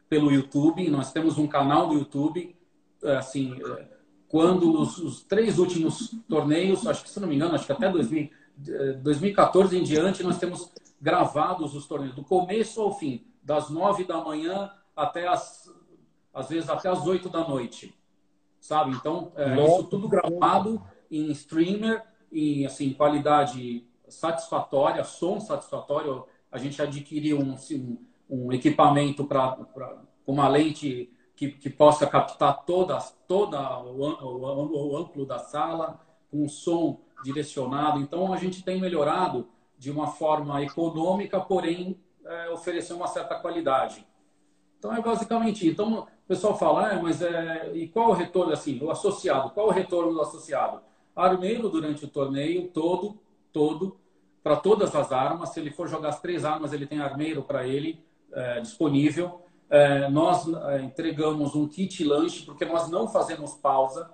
pelo YouTube. Nós temos um canal do YouTube. É, assim, é, quando os, os, três últimos torneios, acho que se não me engano, acho que até 2000, 2014 em diante, nós temos gravados os torneios, do começo ao fim, das nove da manhã até as, às vezes até as oito da noite, sabe? Então, é, isso tudo gravado em streamer, em assim, qualidade satisfatória, som satisfatório. A gente adquiriu um, um equipamento para uma lente que, que, possa captar toda, toda o, o, o amplo da sala, com um som direcionado. Então, a gente tem melhorado de uma forma econômica, porém, é, oferecer uma certa qualidade. Então, é basicamente Então, pessoal fala, ah, mas é, e qual o retorno, assim, o associado? Qual o retorno do associado? Armeiro durante o torneio todo, todo, para todas as armas. Se ele for jogar as três armas, ele tem armeiro para ele é, disponível. É, nós é, entregamos um kit lanche, porque nós não fazemos pausa.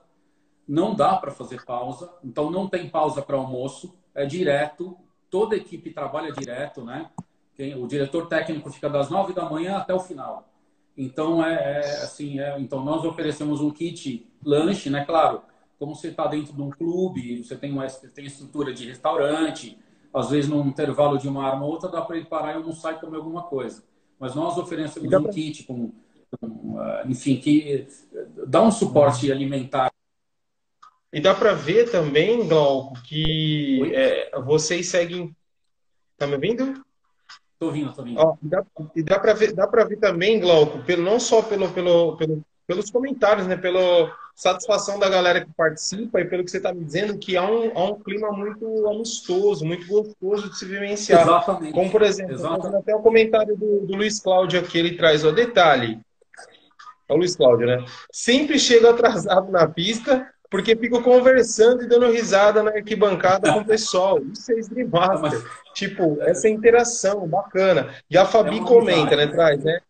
Não dá para fazer pausa, então não tem pausa para almoço, é direto. Toda a equipe trabalha direto, né? o diretor técnico fica das nove da manhã até o final. Então é, é assim, é, então nós oferecemos um kit lanche, né? Claro, como você está dentro de um clube, você tem uma tem estrutura de restaurante, às vezes num intervalo de uma arma ou outra, dá para ele parar e almoçar e comer alguma coisa. Mas nós oferecemos um pra... kit com, com, ah, enfim, que dá um suporte alimentar. E dá para ver também, Glauco, que é, vocês seguem. Tá me ouvindo? Tô ouvindo, tô ouvindo. Ó, e dá, e dá para ver, dá para ver também, Glauco, pelo, não só pelo, pelo, pelo, pelos comentários, né? Pela satisfação da galera que participa e pelo que você está me dizendo, que há um, há um clima muito amistoso, muito gostoso de se vivenciar. Exatamente. Como, por exemplo, até o comentário do, do Luiz Cláudio aqui, ele traz o detalhe. É o Luiz Cláudio, né? Sempre chega atrasado na pista, porque fico conversando e dando risada na arquibancada com o pessoal. Isso é Streammaster. Mas... Tipo, essa interação bacana. E a Fabi é comenta, né? Traz, né?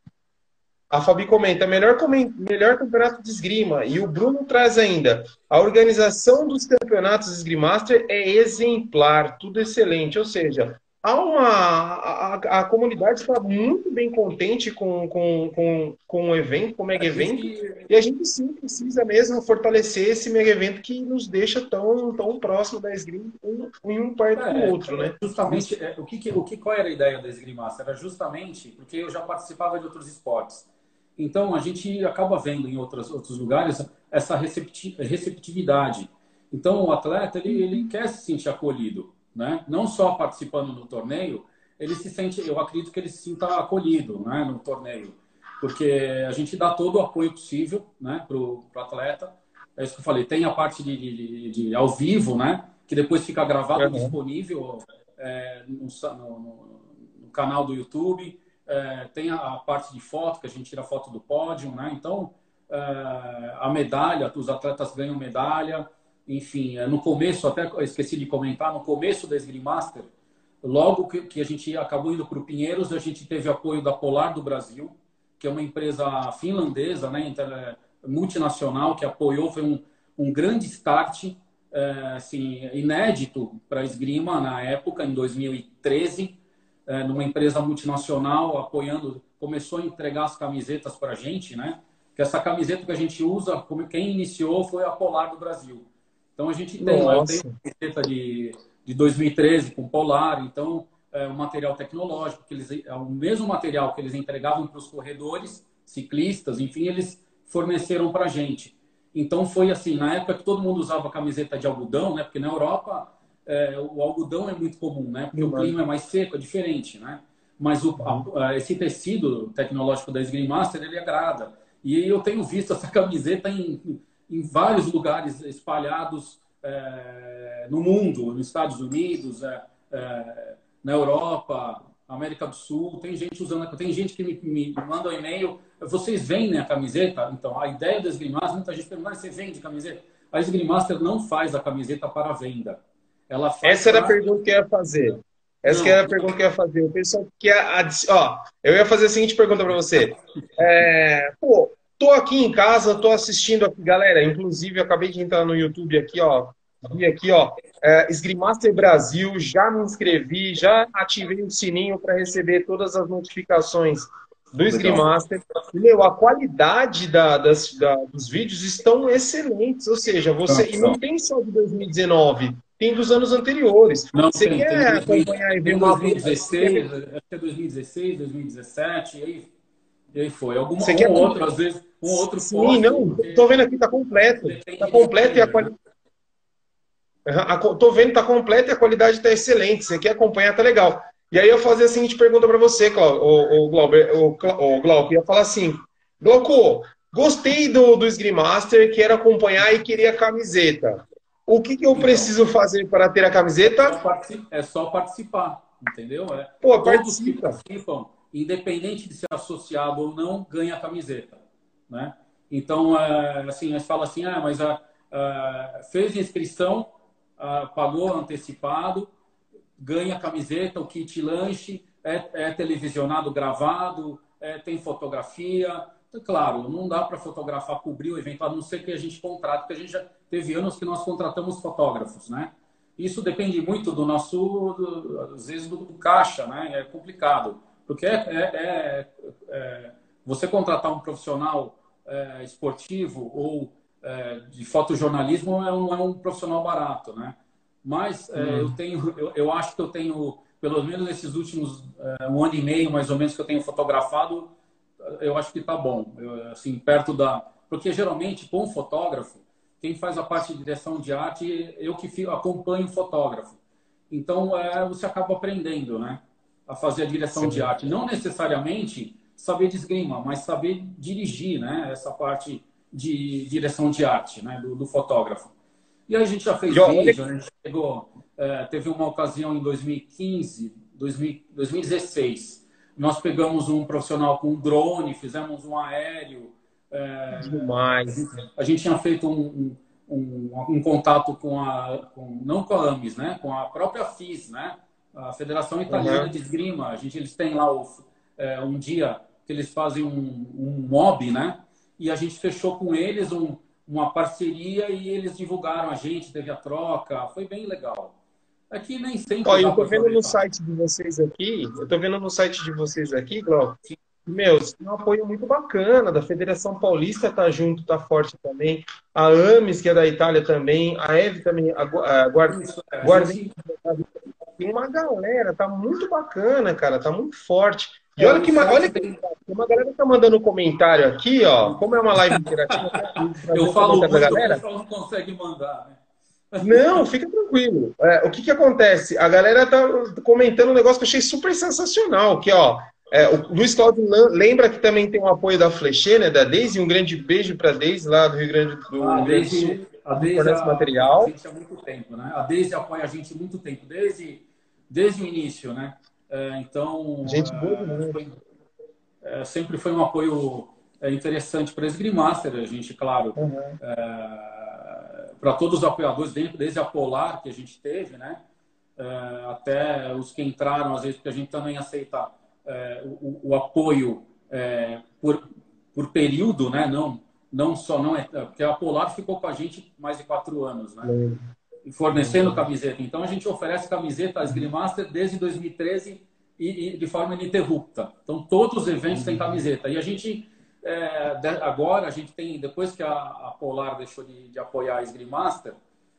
A Fabi comenta, melhor, melhor campeonato de esgrima. E o Bruno traz ainda, a organização dos campeonatos de Esgrimaster é exemplar, tudo excelente. Ou seja, há uma, a, a, comunidade está muito bem contente com, com, com, com o evento, com o mega evento, e a gente sim precisa mesmo fortalecer esse mega evento que nos deixa tão, tão próximo da Esgrima, um, um perto é, do outro, né? Justamente, é, o, que, o que, qual era a ideia da Esgrimaça? Era justamente porque eu já participava de outros esportes. Então, a gente acaba vendo em outros, outros lugares essa receptividade. Então, o atleta, ele, ele quer se sentir acolhido né? Não só participando no torneio, ele se sente, eu acredito que ele se sinta acolhido, né, no torneio, porque a gente dá todo o apoio possível, né, para o atleta. É isso que eu falei. Tem a parte de, de, de ao vivo, né, que depois fica gravado uhum. disponível é, no, no, no, canal do YouTube. É, tem a, a, parte de foto que a gente tira foto do pódio, né? Então é, a medalha, os atletas ganham medalha enfim, é, no começo, até esqueci de comentar, no começo da Esgrimaster, logo que, a gente acabou indo para o Pinheiros, a gente teve apoio da Polar do Brasil, que é uma empresa finlandesa, né, é, multinacional, que apoiou, foi um, um grande start, é, assim, inédito para a esgrima na época, em 2013, é, numa empresa multinacional apoiando, começou a entregar as camisetas para a gente, né? Que essa camiseta que a gente usa, como quem iniciou foi a Polar do Brasil. Então a gente tem, eu tenho camiseta de, de 2013 com Polar, então é um material tecnológico, que eles, é o mesmo material que eles entregavam para os corredores, ciclistas, enfim, eles forneceram para a gente. Então foi assim, na época que todo mundo usava camiseta de algodão, né? Porque na Europa é, o algodão é muito comum, né? Porque o clima é mais seco, é diferente, né? Mas o, a, esse tecido tecnológico da Master ele agrada. E eu tenho visto essa camiseta em em vários lugares espalhados é, no mundo, nos Estados Unidos, é, é, na Europa, América do Sul. Tem gente usando, tem gente que me, me manda um e-mail. Vocês vendem a camiseta? Então, a ideia da Esgrimaster, muita gente pergunta, você vende camiseta? A Esgrimaster não faz a camiseta para venda. Ela Essa era a pergunta que eu ia fazer. Essa que era a pergunta que eu ia fazer. O pessoal que ó, eu ia fazer a seguinte pergunta para você. É, pô, Tô aqui em casa, tô assistindo aqui, galera. Inclusive, eu acabei de entrar no YouTube aqui, ó. Vi aqui, ó. É, Esgrimaster Brasil, já me inscrevi, já ativei o sininho para receber todas as notificações do Esgrimaster. E, meu, a qualidade da, das, da, dos vídeos estão excelentes. Ou seja, você. E não tem só de 2019, tem dos anos anteriores. Não, você tem, quer tem, acompanhar e ver uma. 2016, até 2016, 2017, aí e aí foi. Alguma, Você um quer... outro, às vezes, um outro Sim, não, porque... tô vendo aqui, tá completo. Tá completo e a qualidade. Tô vendo, tá completo e a qualidade tá excelente. Você quer acompanhar, tá legal. E aí eu fazer a seguinte pergunta para você, Cláudio, o, o, Glauber, o, o Glauco, ia falar assim, Glauco, gostei do, do Screamaster, quero acompanhar e queria a camiseta. O que, que eu então, preciso fazer para ter a camiseta? É só participar, entendeu? É, Pô, Todos participa. que participam independente de ser associado ou não, ganha a camiseta, né? Então, é, assim, a gente fala assim, ah, mas a, a fez inscrição, a, pagou antecipado, ganha a camiseta, o kit lanche, é, é televisionado, gravado, é, tem fotografia. Então, claro, não dá para fotografar, cobrir o evento, a não ser que a gente contrate, porque a gente já teve anos que nós contratamos fotógrafos, né? Isso depende muito do nosso, do, às vezes, do, do caixa, né? É complicado. Porque é, é, é, é você contratar um profissional é, esportivo ou é, de fotojornalismo é um, é um profissional barato, né? Mas hum. eu tenho, eu, eu, acho que eu tenho, pelo menos nesses últimos um ano e meio, mais ou menos, que eu tenho fotografado, eu acho que está bom. Eu, assim, perto da. Porque geralmente, com um fotógrafo, quem faz a parte de direção de arte, eu que acompanho o fotógrafo. Então, é, você acaba aprendendo, né? A fazer a direção Sim. de arte. Não necessariamente saber de esgrima, mas saber dirigir né? essa parte de direção de arte né? do, do fotógrafo. E aí a gente já fez Eu, vídeo, a gente chegou, é, teve uma ocasião em 2015, 2000, 2016. Nós pegamos um profissional com um drone, fizemos um aéreo. É, Demais. A gente, a gente tinha feito um, um, um, um contato com a, com, não com a AMIS, né? com a própria FIS, né? A Federação Italiana uhum. de Esgrima. A gente, eles têm lá o, é, um dia que eles fazem um, um mob, né? E a gente fechou com eles um, uma parceria e eles divulgaram a gente, teve a troca, foi bem legal. Aqui nem sempre. Ó, eu tô vendo no site de vocês aqui, eu tô vendo no site de vocês aqui, Glauco, meu, tem um apoio muito bacana, da Federação Paulista tá junto, tá forte também, a AMES, que é da Itália também, a EV também, a, a Guarda, é, Guarda gente... tem uma galera, tá muito bacana, cara, tá muito forte. E olha que, olha que uma galera que tá mandando um comentário aqui, ó, como é uma live interativa, eu falo muito, galera, o pessoal não consegue mandar, né? Não, fica tranquilo. É, o que que acontece? A galera tá comentando um negócio que eu achei super sensacional, que ó, é, o Luiz Cláudio lembra que também tem o apoio da Flechê, né, da Deise, um grande beijo para a Deise lá do Rio Grande do, ah, Sul. A Deise a, material. A gente há muito tempo, né? A Deise apoia a gente há muito tempo, desde, desde o início, né? É, então, gente boa, né? Foi, é, sempre foi um apoio é, interessante para a Esgrimaster, a gente, claro, uhum. É, para todos os apoiadores, dentro, desde a Polar que a gente teve, né? É, até os que entraram, às vezes, porque a gente também aceita é, o, o, apoio é, por, por período, né? Não, não só, não é, porque a Polar ficou com a gente mais de quatro anos, né? Fornecendo camiseta. Então, a gente oferece camiseta Esgrimaster desde 2013 e, e de forma ininterrupta. Então, todos os eventos têm camiseta. E a gente é, agora a gente tem, depois que a, a Polar deixou de, de, apoiar a Esgrimaster,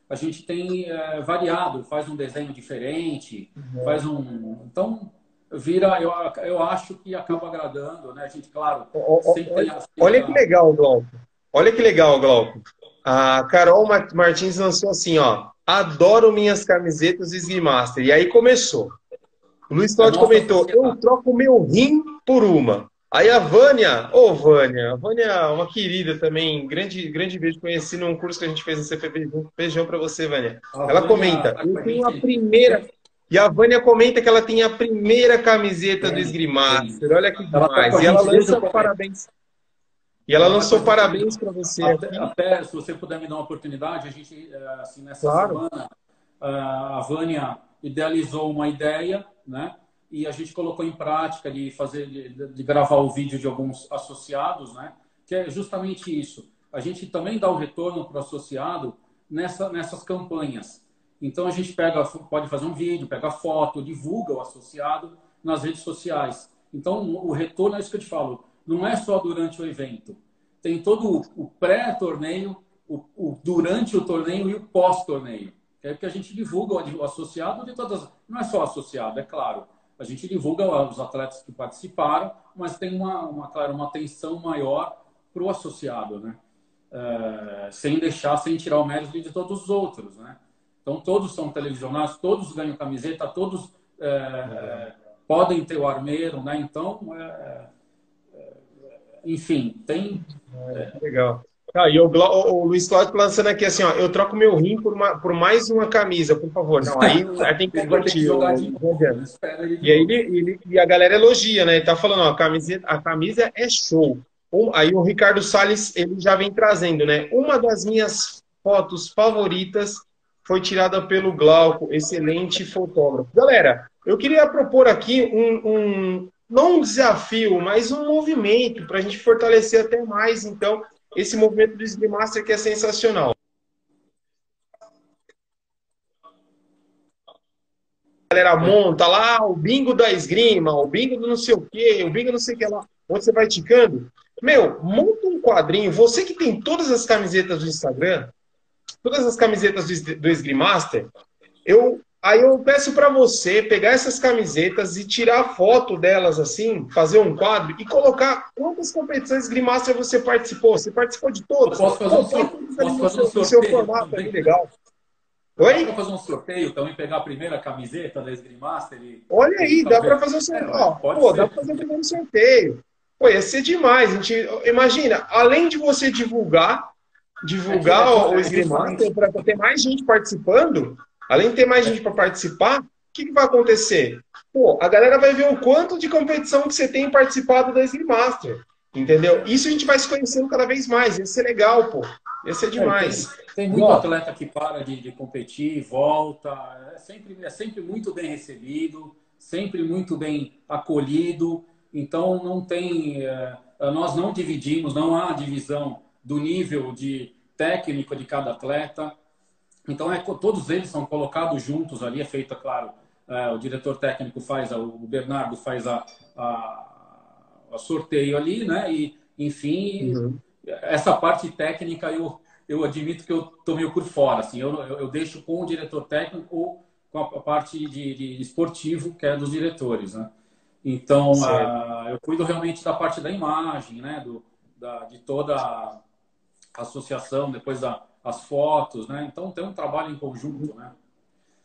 a gente tem é, variado, faz um desenho diferente, uhum. faz um. Então, vira, eu, eu acho que acaba agradando, né? A gente, claro, sempre olha, Olha que legal, Glauco. Olha que legal, Glauco. A Carol Martins lançou assim, ó. Adoro minhas camisetas Esgrimaster. E aí começou. O Luiz Cláudio comentou: eu troco meu rim por uma. Aí a Vânia, ô oh, Vânia, a Vânia é uma querida também, grande, grande beijo, conheci num curso que a gente fez no CPP, beijão pra você, Vânia. A ela Vânia, comenta, tá eu tenho a primeira, e a Vânia comenta que ela tem a primeira camiseta é, do Esgrimaster, olha que tá demais, e ela lança parabéns. E ela lançou parabéns para você. Até, até, se você puder me dar uma oportunidade, a gente, é, assim, nessa claro. semana, a Vânia idealizou uma ideia, né? e a gente colocou em prática de fazer, de, de, gravar o vídeo de alguns associados, né? Que é justamente isso. A gente também dá o um retorno para o associado nessa, nessas campanhas. Então a gente pega, pode fazer um vídeo, pega foto, divulga o associado nas redes sociais. Então o retorno é isso que eu te falo. Não é só durante o evento. Tem todo o pré-torneio, o, o, durante o torneio e o pós-torneio. É porque a gente divulga o associado de todas. Não é só associado, é claro a gente divulga os atletas que participaram, mas tem uma, uma claro, uma atenção maior para o associado, né? É, sem deixar, sem tirar o mérito de todos os outros, né? Então todos são televisionados, todos ganham camiseta, todos é, é. podem ter o armeiro, né? Então, é, enfim, tem. É, legal. Ah, e o, o, Luiz Cláudio lançando aqui assim, ó, eu troco meu rim por, uma, por mais uma camisa, por favor. Não, aí, aí tem que discutir. E aí ele, ele, e a galera elogia, né? Ele tá falando, ó, a camisa, a camisa é show. Um, aí o Ricardo Salles, ele já vem trazendo, né? Uma das minhas fotos favoritas foi tirada pelo Glauco, excelente fotógrafo. Galera, eu queria propor aqui um, um não um desafio, mas um movimento para a gente fortalecer até mais, então, esse movimento do Slim Master que é sensacional. A galera monta lá o bingo da esgrima, o bingo do não sei o quê, o bingo não sei o que lá, onde você vai ticando. Meu, monta um quadrinho. Você que tem todas as camisetas do Instagram, todas as camisetas do, do Esgrimaster, eu Aí eu peço para você pegar essas camisetas e tirar foto delas assim, fazer um quadro e colocar quantas competições Grimaster você participou. Você participou de todas? posso fazer um, sorteio, posso fazer um sorteio? seu formato também, legal. Oi? Dá fazer um sorteio também, pegar a primeira camiseta da Esgrimaster e... Olha aí, dá para fazer um sorteio. É, Pô, ser. dá para fazer o primeiro sorteio. Pô, ia ser demais. A gente, imagina, além de você divulgar, divulgar é o, o Esgrimaster para ter mais gente participando, Além de ter mais gente para participar, o que, que, vai acontecer? Pô, a galera vai ver o quanto de competição que você tem participado da Slim Master. Entendeu? Isso a gente vai se conhecendo cada vez mais. Isso é legal, pô. Isso é demais. É, tem, tem, muito atleta que para de, de, competir, volta. É sempre, é sempre muito bem recebido, sempre muito bem acolhido. Então, não tem. É, nós não dividimos, não há divisão do nível de técnico de cada atleta. Então, é, todos eles são colocados juntos ali, é feita, claro, é, o diretor técnico faz, o Bernardo faz a, a, a, sorteio ali, né? E, enfim, uhum. essa parte técnica eu, eu admito que eu tô meio por fora, assim, eu, eu, eu deixo com o diretor técnico ou com a parte de, de esportivo, que é dos diretores, né? Então, uh, eu cuido realmente da parte da imagem, né? Do, da, de toda a associação, depois da, as fotos, né? Então, tem um trabalho em conjunto, né?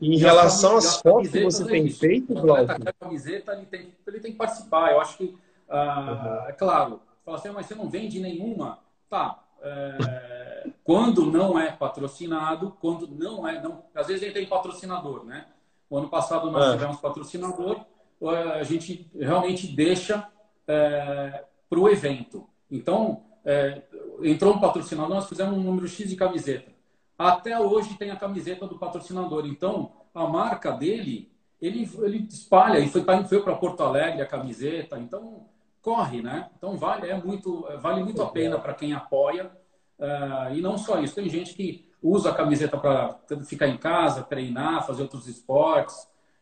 Em relação às fotos que você tem feito, Glauco? A camiseta, ele tem, ele tem que participar. Eu acho que, uh, uhum. é claro, fala assim, ah, mas você não vende nenhuma. Tá, é, quando não é patrocinado, quando não é, não, às vezes ele tem patrocinador, né? O ano passado nós é. tivemos patrocinador, a gente realmente deixa é, para o evento. Então, é, entrou um patrocinador, nós fizemos um número X de camiseta. Até hoje tem a camiseta do patrocinador. Então, a marca dele, ele, ele espalha. E foi, foi para Porto Alegre a camiseta. Então, corre, né? Então, vale, é muito, vale muito a pena para quem apoia. Uh, e não só isso, tem gente que usa a camiseta para ficar em casa, treinar, fazer outros esportes.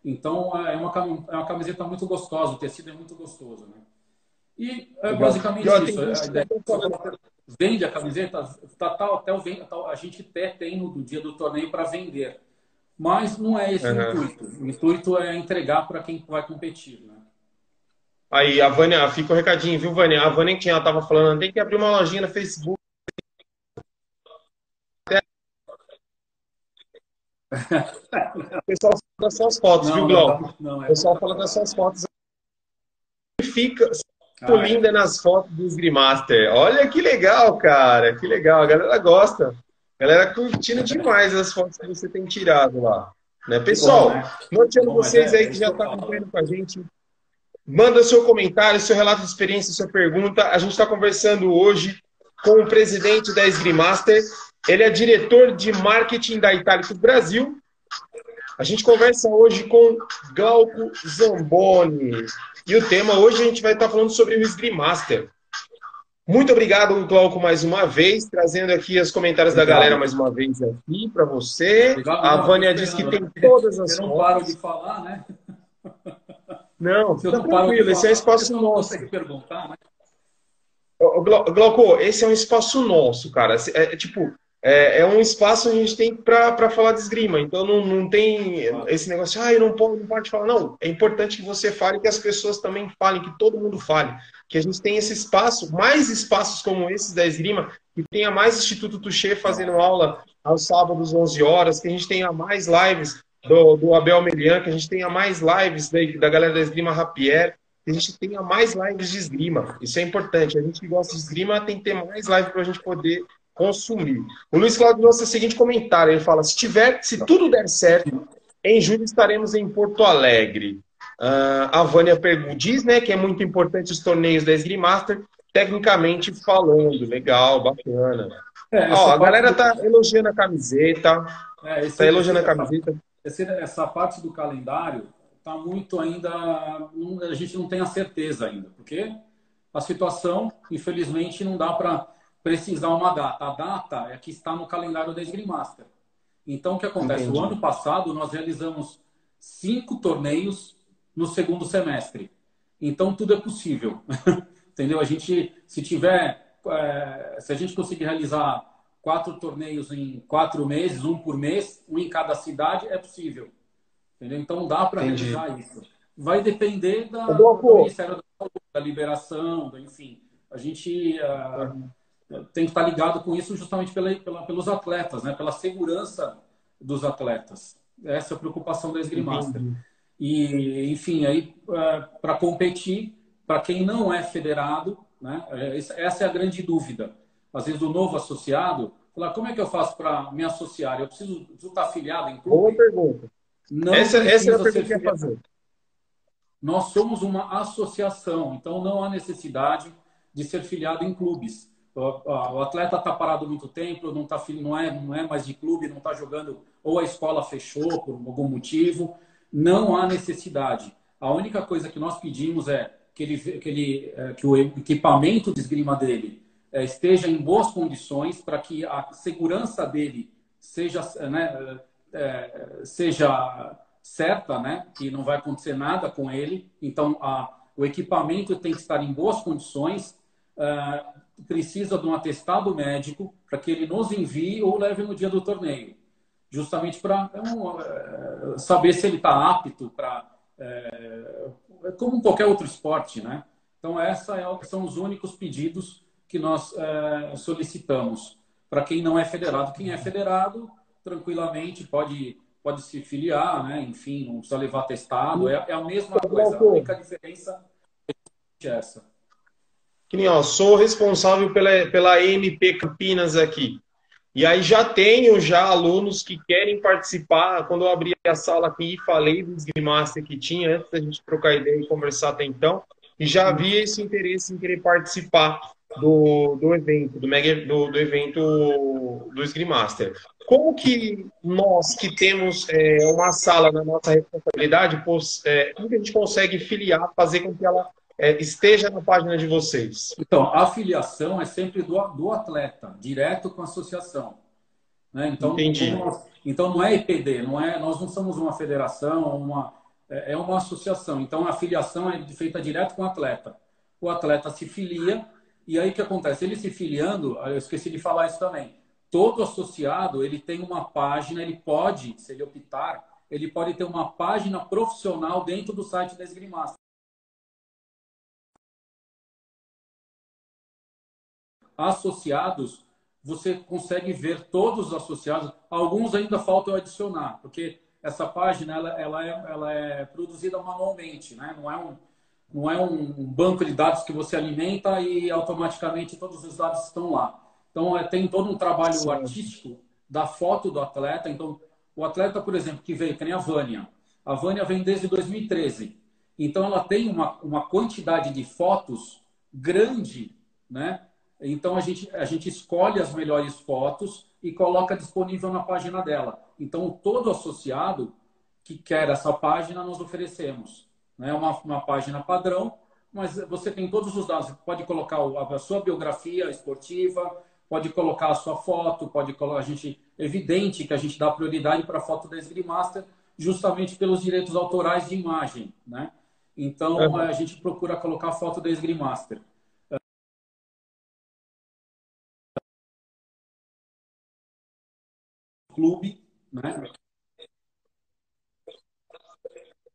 Então, é uma, é uma camiseta muito gostosa, o tecido é muito gostoso, né? E é basicamente isso. A ideia, vende a camiseta, tá, tá, até o, tá, a gente até tem no dia do torneio para vender. Mas não é esse uhum. o intuito. O intuito é entregar para quem vai competir. Né? Aí, a Vânia, fica o um recadinho, viu, Vânia? A Vânia que ela estava falando, tem que abrir uma lojinha no Facebook. O pessoal fala das suas fotos, não, viu, Glauco? o pessoal fala das suas fotos. Fica, muito ah, linda é. nas fotos do Esgrimaster. Olha que legal, cara. Que legal. A galera gosta. A galera curtindo demais as fotos que você tem tirado lá. Né? Pessoal, bom, né? vocês é, aí que já está acompanhando com a gente. Manda seu comentário, seu relato de experiência, sua pergunta. A gente está conversando hoje com o presidente da Esgrimaster. Ele é diretor de marketing da Itálico Brasil. A gente conversa hoje com Glauco Zamboni. E o tema hoje a gente vai estar falando sobre o Screen Master. Muito obrigado, Glauco, mais uma vez, trazendo aqui os comentários obrigado. da galera mais uma vez aqui para você. Obrigado, a Vânia disse que tem todas as Eu não paro de falar, né? Não, fica tranquilo, esse é um espaço nosso. perguntar, né? Glauco, esse é um espaço nosso, cara. É tipo, é, é, um espaço que a gente tem para falar de esgrima. Então não, não tem esse negócio, ah, eu não, posso, não pode falar. Não, é importante que você fale, que as pessoas também falem, que todo mundo fale. Que a gente tem esse espaço, mais espaços como esses da esgrima, que tenha mais Instituto Tuxê fazendo aula aos sábados, 11 horas, que a gente tenha mais lives do, do Abel Melian, que a gente tenha mais lives da, da galera da esgrima Rapier, que a gente tenha mais lives de esgrima. Isso é importante. A gente que gosta de esgrima tem que ter mais lives para a gente poder consumir. O Luiz Cláudio trouxe o seguinte comentário: ele fala: se tiver, se tudo der certo, em julho estaremos em Porto Alegre. Uh, a Vânia diz né, que é muito importante os torneios da Esgrimaster, tecnicamente falando. Legal, bacana. É, Ó, a galera tá elogiando a camiseta. É, tá elogiando a camiseta. Esse, essa parte do calendário tá muito ainda. a gente não tem a certeza ainda, porque a situação, infelizmente, não dá para precisar uma data. A data é que está no calendário da Esgrimaster. Então, o que acontece? Entendi. O ano passado, nós realizamos cinco torneios no segundo semestre. Então, tudo é possível. Entendeu? A gente, se tiver, é, se a gente conseguir realizar quatro torneios em quatro meses, um por mês, um em cada cidade, é possível. Entendeu? Então, dá para realizar isso. Vai depender da, do Ministério da Saúde, da liberação, enfim. A gente. Uh, tem que estar ligado com isso justamente pela, pela, pelos atletas, né? pela segurança dos atletas. Essa é a preocupação da Esgrimaster. E, enfim, aí é, para competir, para quem não é federado, né? É, essa é a grande dúvida. Às vezes, do novo associado, falar como é que eu faço para me associar? Eu preciso, preciso estar afiliado em clube? Boa pergunta. Não essa, essa é a pergunta que eu ia fazer. Nós somos uma associação, então não há necessidade de ser filiado em clubes o atleta está parado muito tempo, não, tá, não, é, não é mais de clube, não está jogando, ou a escola fechou por algum motivo, não há necessidade. A única coisa que nós pedimos é que, ele, que, ele, é, que o equipamento de esgrima dele é, esteja em boas condições para que a segurança dele seja, né, é, seja certa, né, que não vai acontecer nada com ele. Então, a, o equipamento tem que estar em boas condições, precisa de um atestado médico para que ele nos envie ou leve no dia do torneio, justamente para é, saber se ele está apto para é, como qualquer outro esporte, né? Então, essa é, são os únicos pedidos que nós é, solicitamos para quem não é federado. Quem é federado, tranquilamente pode pode se filiar, né? Enfim, não precisa levar testado. É, é a mesma coisa. A única diferença é essa. Que nem, ó, sou responsável pela, pela MP Campinas aqui. E aí já tenho já alunos que querem participar. Quando eu abri a sala aqui e falei do Esgrimaster que tinha, antes da gente trocar ideia e conversar até então, e já havia esse interesse em querer participar do, do evento, do, mega, do, do evento do Esgrimaster. Como que nós que temos é, uma sala na nossa responsabilidade, é, como que a gente consegue filiar, fazer com que ela é, esteja na página de vocês? Então, a filiação é sempre do, do atleta, direto com a associação. Né? Então, Entendi. Nós, então, não é EPD, não é, nós não somos uma federação, uma, é, é uma associação. Então, a filiação é feita direto com o atleta. O atleta se filia, e aí o que acontece? Ele se filiando, eu esqueci de falar isso também, todo associado, ele tem uma página, ele pode, se ele optar, ele pode ter uma página profissional dentro do site da Esgrimaster. Associados, você consegue ver todos os associados. Alguns ainda faltam adicionar, porque essa página ela, ela, é, ela é produzida manualmente, né? não é, um, não é um banco de dados que você alimenta e automaticamente todos os dados estão lá. Então, é, tem todo um trabalho Sim. artístico da foto do atleta. Então, o atleta, por exemplo, que veio, que nem a Vânia. A Vânia vem desde 2013. Então, ela tem uma, uma quantidade de fotos grande, né? Então a gente, a gente escolhe as melhores fotos e coloca disponível na página dela. Então todo associado que quer essa página nós oferecemos. É né? uma, uma página padrão, mas você tem todos os dados. Você pode colocar a sua biografia esportiva, pode colocar a sua foto, pode colocar a gente evidente que a gente dá prioridade para a foto da Esgrimaster justamente pelos direitos autorais de imagem, né? Então a gente procura colocar a foto da Esgrimaster. Clube, né?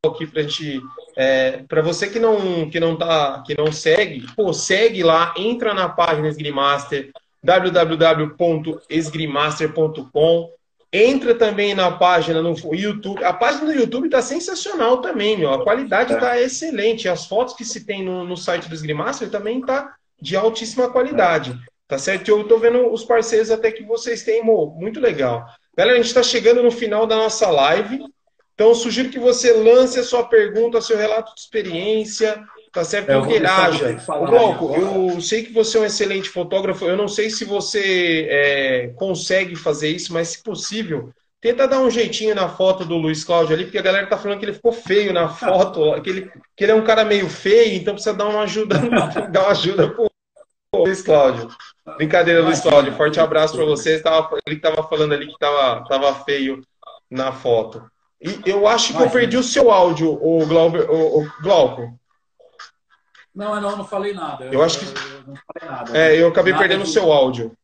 aqui para gente, é, para você que não que não tá, que não segue, pô, segue lá, entra na página Esgrimaster, www.esgrimaster.com. Entra também na página no YouTube. A página do YouTube está sensacional também, meu. A qualidade é. excelente. As fotos que se tem no, no site do Esgrimaster também tá de altíssima qualidade. Tá certo? Eu estou vendo os parceiros até que vocês têm, muito legal. Galera, a gente está chegando no final da nossa live. Então, sugiro que você lance a sua pergunta, seu relato de experiência, tá certo? É, Interaja. Glauco, eu sei que você é um excelente fotógrafo. Eu não sei se você é, consegue fazer isso, mas se possível, tenta dar um jeitinho na foto do Luiz Cláudio ali, porque a galera tá falando que ele ficou feio na foto, que ele, que ele é um cara meio feio, então precisa dar uma ajuda, dar uma ajuda pro Luiz Cláudio. Brincadeira, Luiz Cláudio. Forte abraço para você. Ele estava falando ali que estava tava feio na foto. E eu acho que eu perdi o seu áudio, o, Glauber, o, o Glauco. Não, não, não falei nada. Eu, eu acho que. Eu não falei nada. É, eu acabei nada perdendo o seu áudio.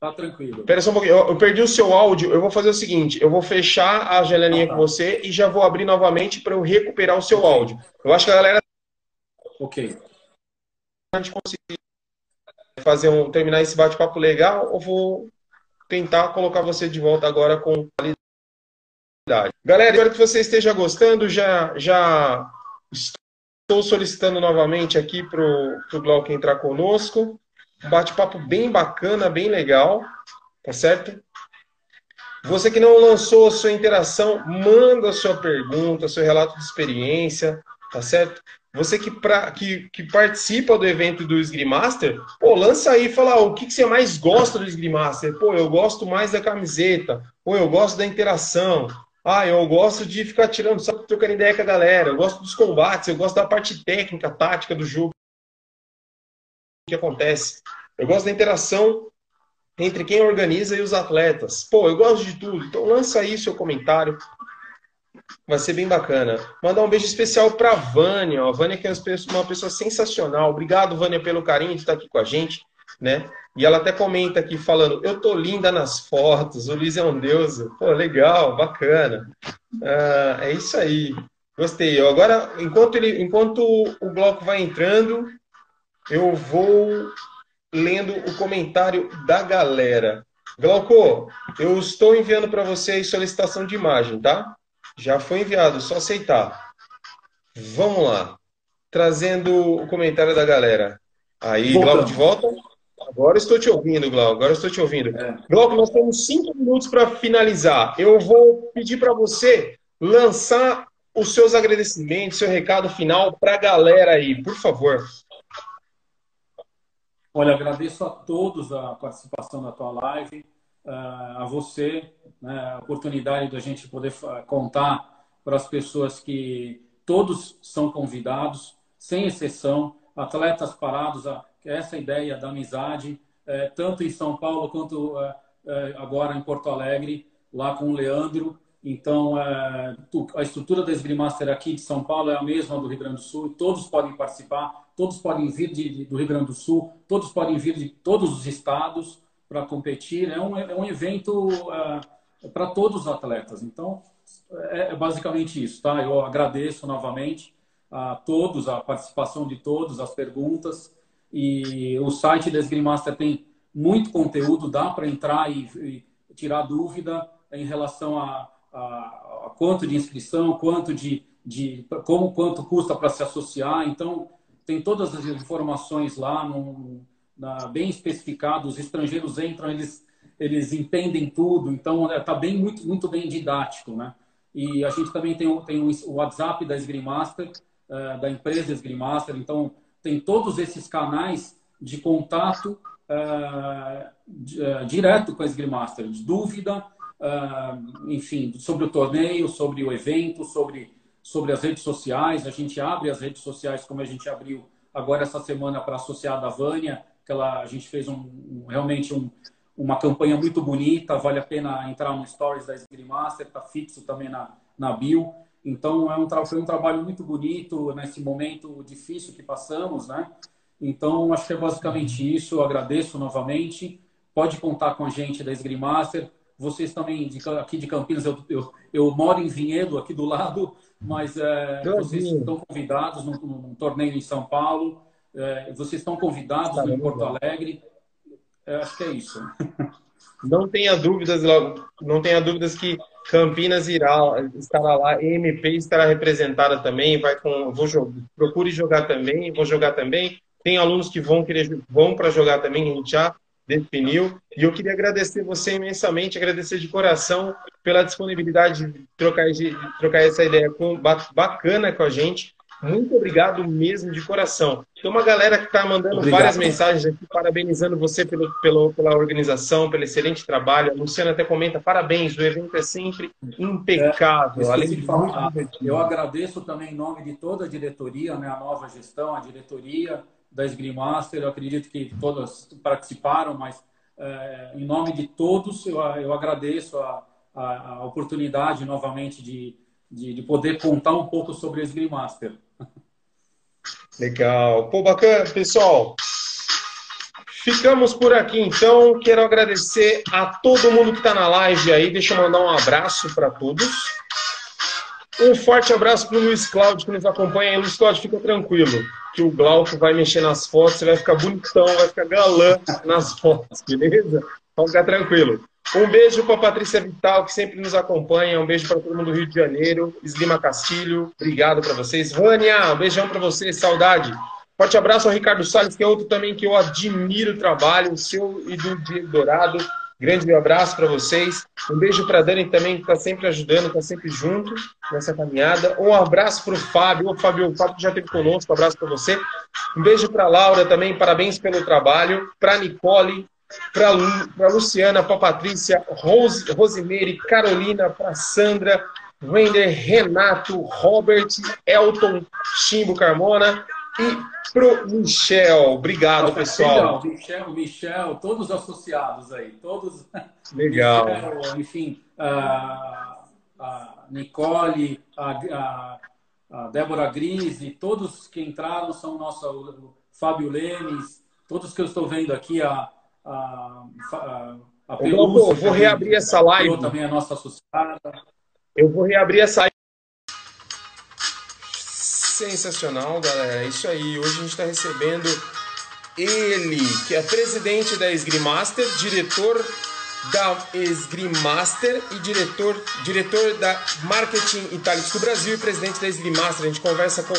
Tá tranquilo. Pera só um pouquinho. Eu, eu, perdi o seu áudio. Eu vou fazer o seguinte: eu vou fechar a janelinha ah, tá. com você e já vou abrir novamente para eu recuperar o seu okay. áudio. Eu acho que a galera. Ok. A gente conseguir fazer um, terminar esse bate-papo legal ou vou tentar colocar você de volta agora com qualidade. Galera, espero que você esteja gostando. Já, já estou solicitando novamente aqui para o Glauco entrar conosco. Bate-papo bem bacana, bem legal. Tá certo? Você que não lançou a sua interação, manda a sua pergunta, seu relato de experiência, tá certo? Você que, pra, que, que, participa do evento do Esgrimaster, pô, lança aí e fala o que, que, você mais gosta do Esgrimaster. Pô, eu gosto mais da camiseta. Pô, eu gosto da interação. Ah, eu gosto de ficar tirando, só trocando ideia com a galera. Eu gosto dos combates, eu gosto da parte técnica, tática do jogo. O que acontece? Eu gosto da interação entre quem organiza e os atletas. Pô, eu gosto de tudo, então lança aí seu comentário. Vai ser bem bacana. Mandar um beijo especial para Vânia. A Vânia que é uma pessoa sensacional. Obrigado, Vânia, pelo carinho de estar aqui com a gente, né? E ela até comenta aqui falando: Eu tô linda nas fotos, o Luiz é um deus. Pô, legal, bacana. Ah, é isso aí. Gostei. Agora, enquanto, ele, enquanto o bloco vai entrando, eu vou lendo o comentário da galera. Glauco, eu estou enviando para vocês solicitação de imagem, tá? Já foi enviado, só aceitar. Vamos lá. Trazendo o comentário da galera. Aí, Glauco de volta. Agora estou te ouvindo, Glauco. Agora estou te ouvindo. É. Glauco, nós temos cinco minutos para finalizar. Eu vou pedir para você lançar os seus agradecimentos, seu recado final para a galera aí, por favor. Olha, agradeço a todos a participação da tua live, eh, a você, né, a oportunidade da gente poder contar para as pessoas que todos são convidados, sem exceção, atletas parados, essa ideia da amizade, eh, tanto em São Paulo quanto eh, agora em Porto Alegre, lá com o Leandro. Então, a estrutura da Esgrimaster aqui de São Paulo é a mesma do Rio Grande do Sul, todos podem participar todos podem vir de, de, do Rio Grande do Sul, todos podem vir de todos os estados para competir. É um, é um evento uh, para todos os atletas. Então, é, é, basicamente isso, tá? Eu agradeço novamente a todos, a participação de todos, as perguntas. E o site da Esgrimaster tem muito conteúdo, dá para entrar e, e, tirar dúvida em relação a, a, a quanto de inscrição, quanto de, de como quanto custa para se associar. Então, tem todas as informações lá, no, na, bem especificado. Os estrangeiros entram, eles, eles entendem tudo. Então, está é, bem muito, muito bem didático, né? E a gente também tem, tem o WhatsApp da Esgrimaster, uh, da empresa Esgrimaster. Então, tem todos esses canais de contato uh, uh, direto com a Esgrimaster, de dúvida, enfim, sobre o torneio, sobre o evento, sobre sobre as redes sociais. A gente abre as redes sociais como a gente abriu agora essa semana para a associada Vânia, que ela, a gente fez um, um realmente um, uma campanha muito bonita, vale a pena entrar no Stories da Esgrimaster, está fixo também na, na bio. Então, é um, foi um trabalho muito bonito nesse momento difícil que passamos, né? Então, acho que é basicamente isso. Eu agradeço novamente. Pode contar com a gente da Esgrimaster. Vocês também, de, aqui de Campinas, eu, eu, eu moro em Vinhedo, aqui do lado, mas é, vocês estão convidados num, num, torneio em São Paulo, é, vocês estão convidados em Porto Alegre. É, acho que é isso. Não tenha dúvidas, não tenha dúvidas que Campinas irá estará lá, MP estará representada também, vai com, vou jogar, procure jogar também, vou jogar também. Tem alunos que vão querer vão para jogar também, a gente já definiu. E eu queria agradecer você imensamente, agradecer de coração pela disponibilidade de trocar, de trocar essa ideia com, bacana com a gente. Muito obrigado mesmo, de coração. Tem uma galera que está mandando obrigado. várias mensagens aqui, parabenizando você pelo, pelo, pela organização, pelo excelente trabalho. A Luciana até comenta, parabéns, o evento é sempre impecável. É, além de falar, eu agradeço também em nome de toda a diretoria, né, a nova gestão, a diretoria, da Esgrimaster. Eu acredito que todas participaram, mas é, em nome de todos, eu, eu agradeço a, a, a oportunidade novamente de, de, de, poder contar um pouco sobre a Esgrimaster. Legal. Pô, bacana, pessoal. Ficamos por aqui, então. Quero agradecer a todo mundo que está na live aí. Deixa eu mandar um abraço para todos. Um forte abraço para o Luiz Cláudio que nos acompanha. Luiz Cláudio, fica tranquilo, que o Glauco vai mexer nas fotos, você vai ficar bonitão, vai ficar galã nas fotos, beleza? Então fica tranquilo. Um beijo para Patrícia Vital, que sempre nos acompanha. Um beijo para todo mundo do Rio de Janeiro. Eslima Castilho, obrigado para vocês. Vânia, um beijão para vocês, saudade. Forte abraço ao Ricardo Salles, que é outro também que eu admiro o trabalho, o seu e do Diego Dourado. Grande abraço para vocês. Um beijo para Dani também, que está sempre ajudando, está sempre junto nessa caminhada. Um abraço para o Fábio. O Fábio, o Fábio já esteve conosco. Um abraço para você. Um beijo para Laura também. Parabéns pelo trabalho. Para Nicole, para a Luciana, para a Patrícia, Rose, Rosimeire, Carolina, para Sandra, Wender, Renato, Robert, Elton, Chimbo Carmona e pro Michel. Obrigado, pessoal. Michel, Michel, todos associados aí, todos. Legal. Michel, enfim, a, a Nicole, a, a, Débora Grise, todos que entraram são nosso o Fábio Lemes, todos que eu estou vendo aqui, a, a, a, a Pelúcia, vou reabrir essa live. Também a nossa associada. Eu vou reabrir essa Sensacional, galera. É isso aí. Hoje a gente está recebendo ele, que é presidente da Esgrimaster, diretor da Esgrimaster e diretor, diretor da Marketing Itálicos do Brasil e presidente da Esgrimaster. A gente conversa com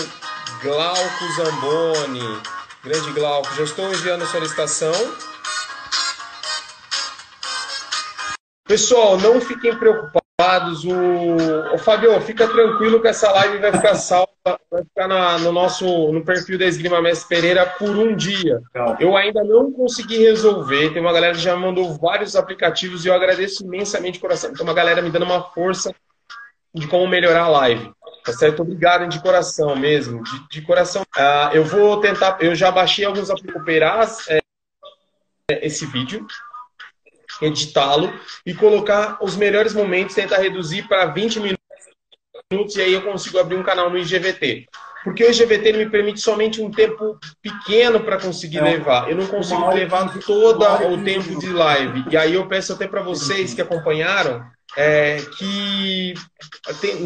Glauco Zamboni. Grande Glauco, já estou enviando a solicitação. Pessoal, não fiquem preocupados. O, o Fabio, fica tranquilo que essa live vai ficar salva, vai ficar na, no nosso no perfil da Esgrima Mestre Pereira por um dia. Eu ainda não consegui resolver. Tem uma galera que já mandou vários aplicativos e eu agradeço imensamente de coração. Tem uma galera me dando uma força de como melhorar a live. Tá certo? Obrigado de coração mesmo, de, de coração. Uh, eu vou tentar, eu já baixei alguns aplicativos é, esse vídeo editá-lo e colocar os melhores momentos, tentar reduzir para 20 minutos e aí eu consigo abrir um canal no IGVT. Porque o IGVT me permite somente um tempo pequeno para conseguir é, levar. Eu não consigo levar todo o tempo de live. E aí eu peço até para vocês que acompanharam é, que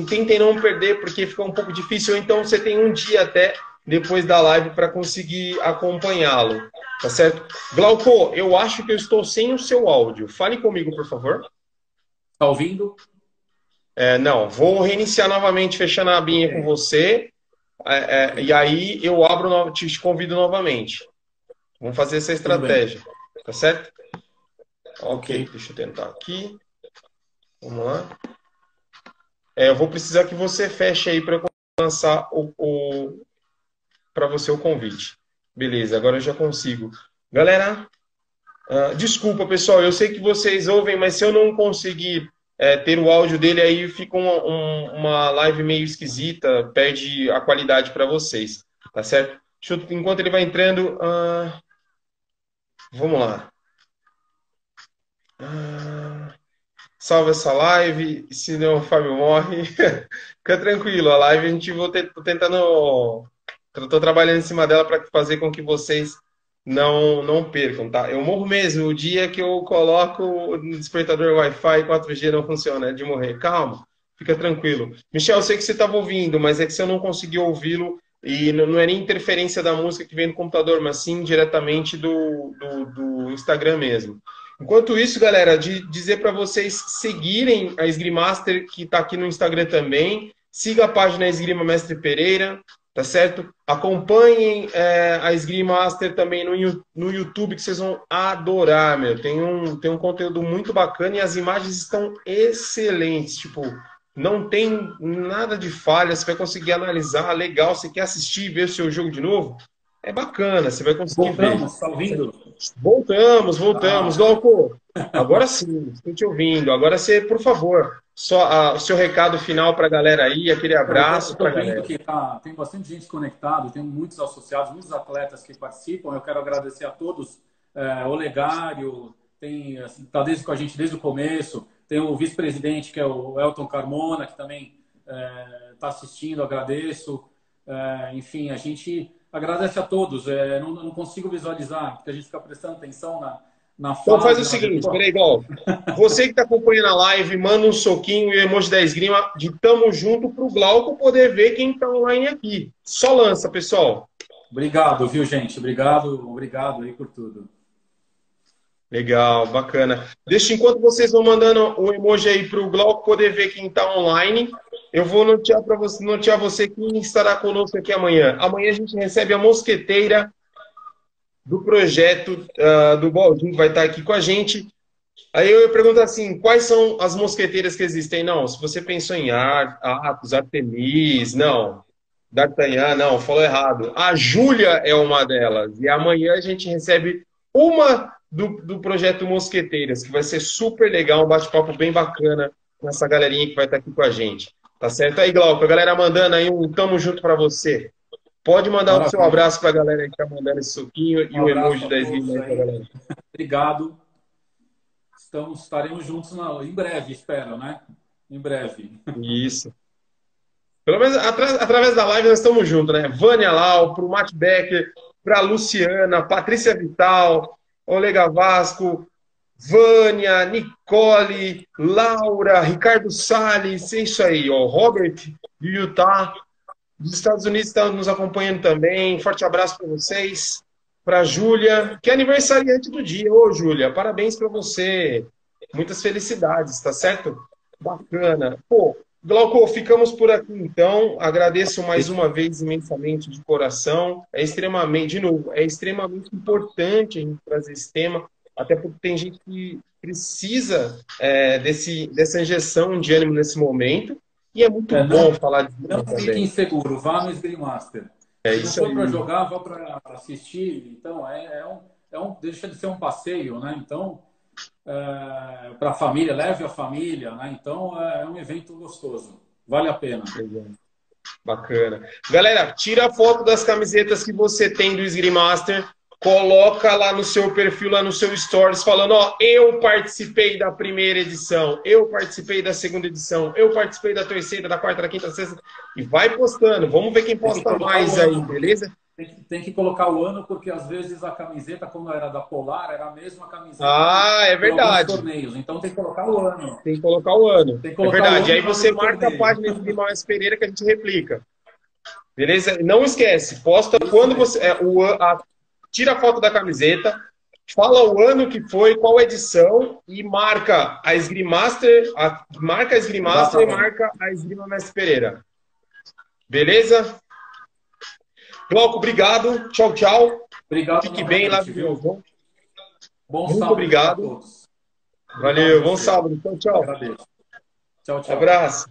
tentem não perder, porque fica um pouco difícil. Então você tem um dia até depois da live para conseguir acompanhá-lo. Tá certo? Glauco, eu acho que eu estou sem o seu áudio. Fale comigo, por favor. Tá ouvindo? É, não, vou reiniciar novamente, fechando a abinha com você. É, é, e aí eu abro, te convido novamente. Vamos fazer essa estratégia. Tá certo? Ok, deixa eu tentar aqui. Vamos lá. É, eu vou precisar que você feche aí para lançar o, o para você o convite. Beleza, agora eu já consigo. Galera, uh, desculpa, pessoal, eu sei que vocês ouvem, mas se eu não conseguir é, ter o áudio dele, aí fica uma, um, uma live meio esquisita, perde a qualidade para vocês, tá certo? Eu, enquanto ele vai entrando, uh, vamos lá. Uh, salva essa live, senão o Fábio morre. Fica tranquilo, a live a gente vou tentando Estou trabalhando em cima dela para fazer com que vocês não não percam, tá? Eu morro mesmo o dia que eu coloco o despertador Wi-Fi 4G não funciona, é de morrer. Calma, fica tranquilo. Michel, eu sei que você estava ouvindo, mas é que eu não consegui ouvi-lo e não, é nem interferência da música que vem do computador, mas sim diretamente do, do, do Instagram mesmo. Enquanto isso, galera, de dizer para vocês seguirem a Esgrimaster, que está aqui no Instagram também. Siga a página Esgrima Mestre Pereira tá certo? Acompanhem é, a Master também no, no YouTube, que vocês vão adorar, meu. Tem um, tem um conteúdo muito bacana e as imagens estão excelentes. Tipo, não tem nada de falha, você vai conseguir analisar, legal. Você quer assistir e ver o seu jogo de novo? É bacana, você vai conseguir voltamos, ver. Tá ouvindo? Voltamos, voltamos. Ah. agora sim, estou te ouvindo. Agora você, por favor, só o seu recado final para a galera aí, aquele abraço para a galera. Que tá, tem bastante gente conectada, tem muitos associados, muitos atletas que participam. Eu quero agradecer a todos. É, Olegário tem está assim, desde com a gente desde o começo. Tem o vice-presidente que é o Elton Carmona que também está é, tá assistindo. Agradeço. É, enfim, a gente agradece a todos. É, não, não consigo visualizar porque a gente fica prestando atenção na na então faz o seguinte, peraí, igual. Você que está acompanhando a live, manda um soquinho e o emoji da esgrima de tamo junto para o Glauco poder ver quem está online aqui. Só lança, pessoal. Obrigado, viu, gente? Obrigado, obrigado aí por tudo. Legal, bacana. Deixa enquanto vocês vão mandando o emoji aí para o Glauco poder ver quem está online. Eu vou notear para você, notear você quem estará conosco aqui amanhã. Amanhã a gente recebe a mosqueteira do projeto uh, do Baldinho, que vai estar aqui com a gente. Aí eu pergunto assim, quais são as mosqueteiras que existem? Não, se você pensou em Atos, Artemis, não. D'Artagnan, não, falou errado. A Júlia é uma delas. E amanhã a gente recebe uma do, do projeto Mosqueteiras, que vai ser super legal, um bate-papo bem bacana com essa galerinha que vai estar aqui com a gente. Tá certo? Aí, Glauco, a galera mandando aí um tamo junto para você. Pode mandar Maravilha. o seu abraço para a galera que está mandando esse suquinho um e o emoji da esgrima aí para galera. Obrigado. Estamos, estaremos juntos na, em breve, espero, né? Em breve. Isso. Pelo menos através da live nós estamos juntos, né? Vânia Lau, para o Matt Becker, para a Luciana, Patrícia Vital, Olega Vasco, Vânia, Nicole, Laura, Ricardo Salles, é isso aí, ó. Robert de Utah, dos Estados Unidos estão nos acompanhando também. Forte abraço para vocês. Para Júlia, que é aniversariante do dia. Ô, Júlia, parabéns para você. Muitas felicidades, tá certo? Bacana. Pô, Glauco, ficamos por aqui então. Agradeço mais uma vez imensamente de coração. É extremamente, de novo, é extremamente importante a gente trazer esse tema, até porque tem gente que precisa é, desse, dessa injeção de ânimo nesse momento. E é muito é, bom não, falar de Não fique inseguro, vá no Screen Master. É isso Se não for para jogar, vá para assistir. Então, é, é, um, é um, deixa de ser um passeio, né? Então, é, para a família, leve a família, né? Então é, é um evento gostoso, vale a pena. Bacana. Galera, tira a foto das camisetas que você tem do Esgrimaster, coloca lá no seu perfil, lá no seu stories, falando, ó, eu participei da primeira edição, eu participei da segunda edição, eu participei da terceira, da quarta, da quinta, da sexta, e vai postando. Vamos ver quem posta mais aí, beleza? Tem que, tem que, colocar o ano, porque às vezes a camiseta, como era da Polar, era a mesma camiseta. Ah, é verdade. Torneios. Então tem que colocar o ano. Tem que colocar o ano. Colocar é verdade. Ano aí você marca a página de Guimarães Pereira que a gente replica. Beleza? Não esquece, posta Isso quando você. É, o, a, tira a foto da camiseta, fala o ano que foi, qual edição e marca a Esgrimaster, a, marca a Esgrimaster e marca a Esgrima Mestre Pereira. Beleza? Glauco, obrigado. Tchau, tchau. Obrigado. Fique bem lá do Bom Muito sábado obrigado. Valeu, bom sábado. Tchau, tchau. Tchau, tchau. Abraço.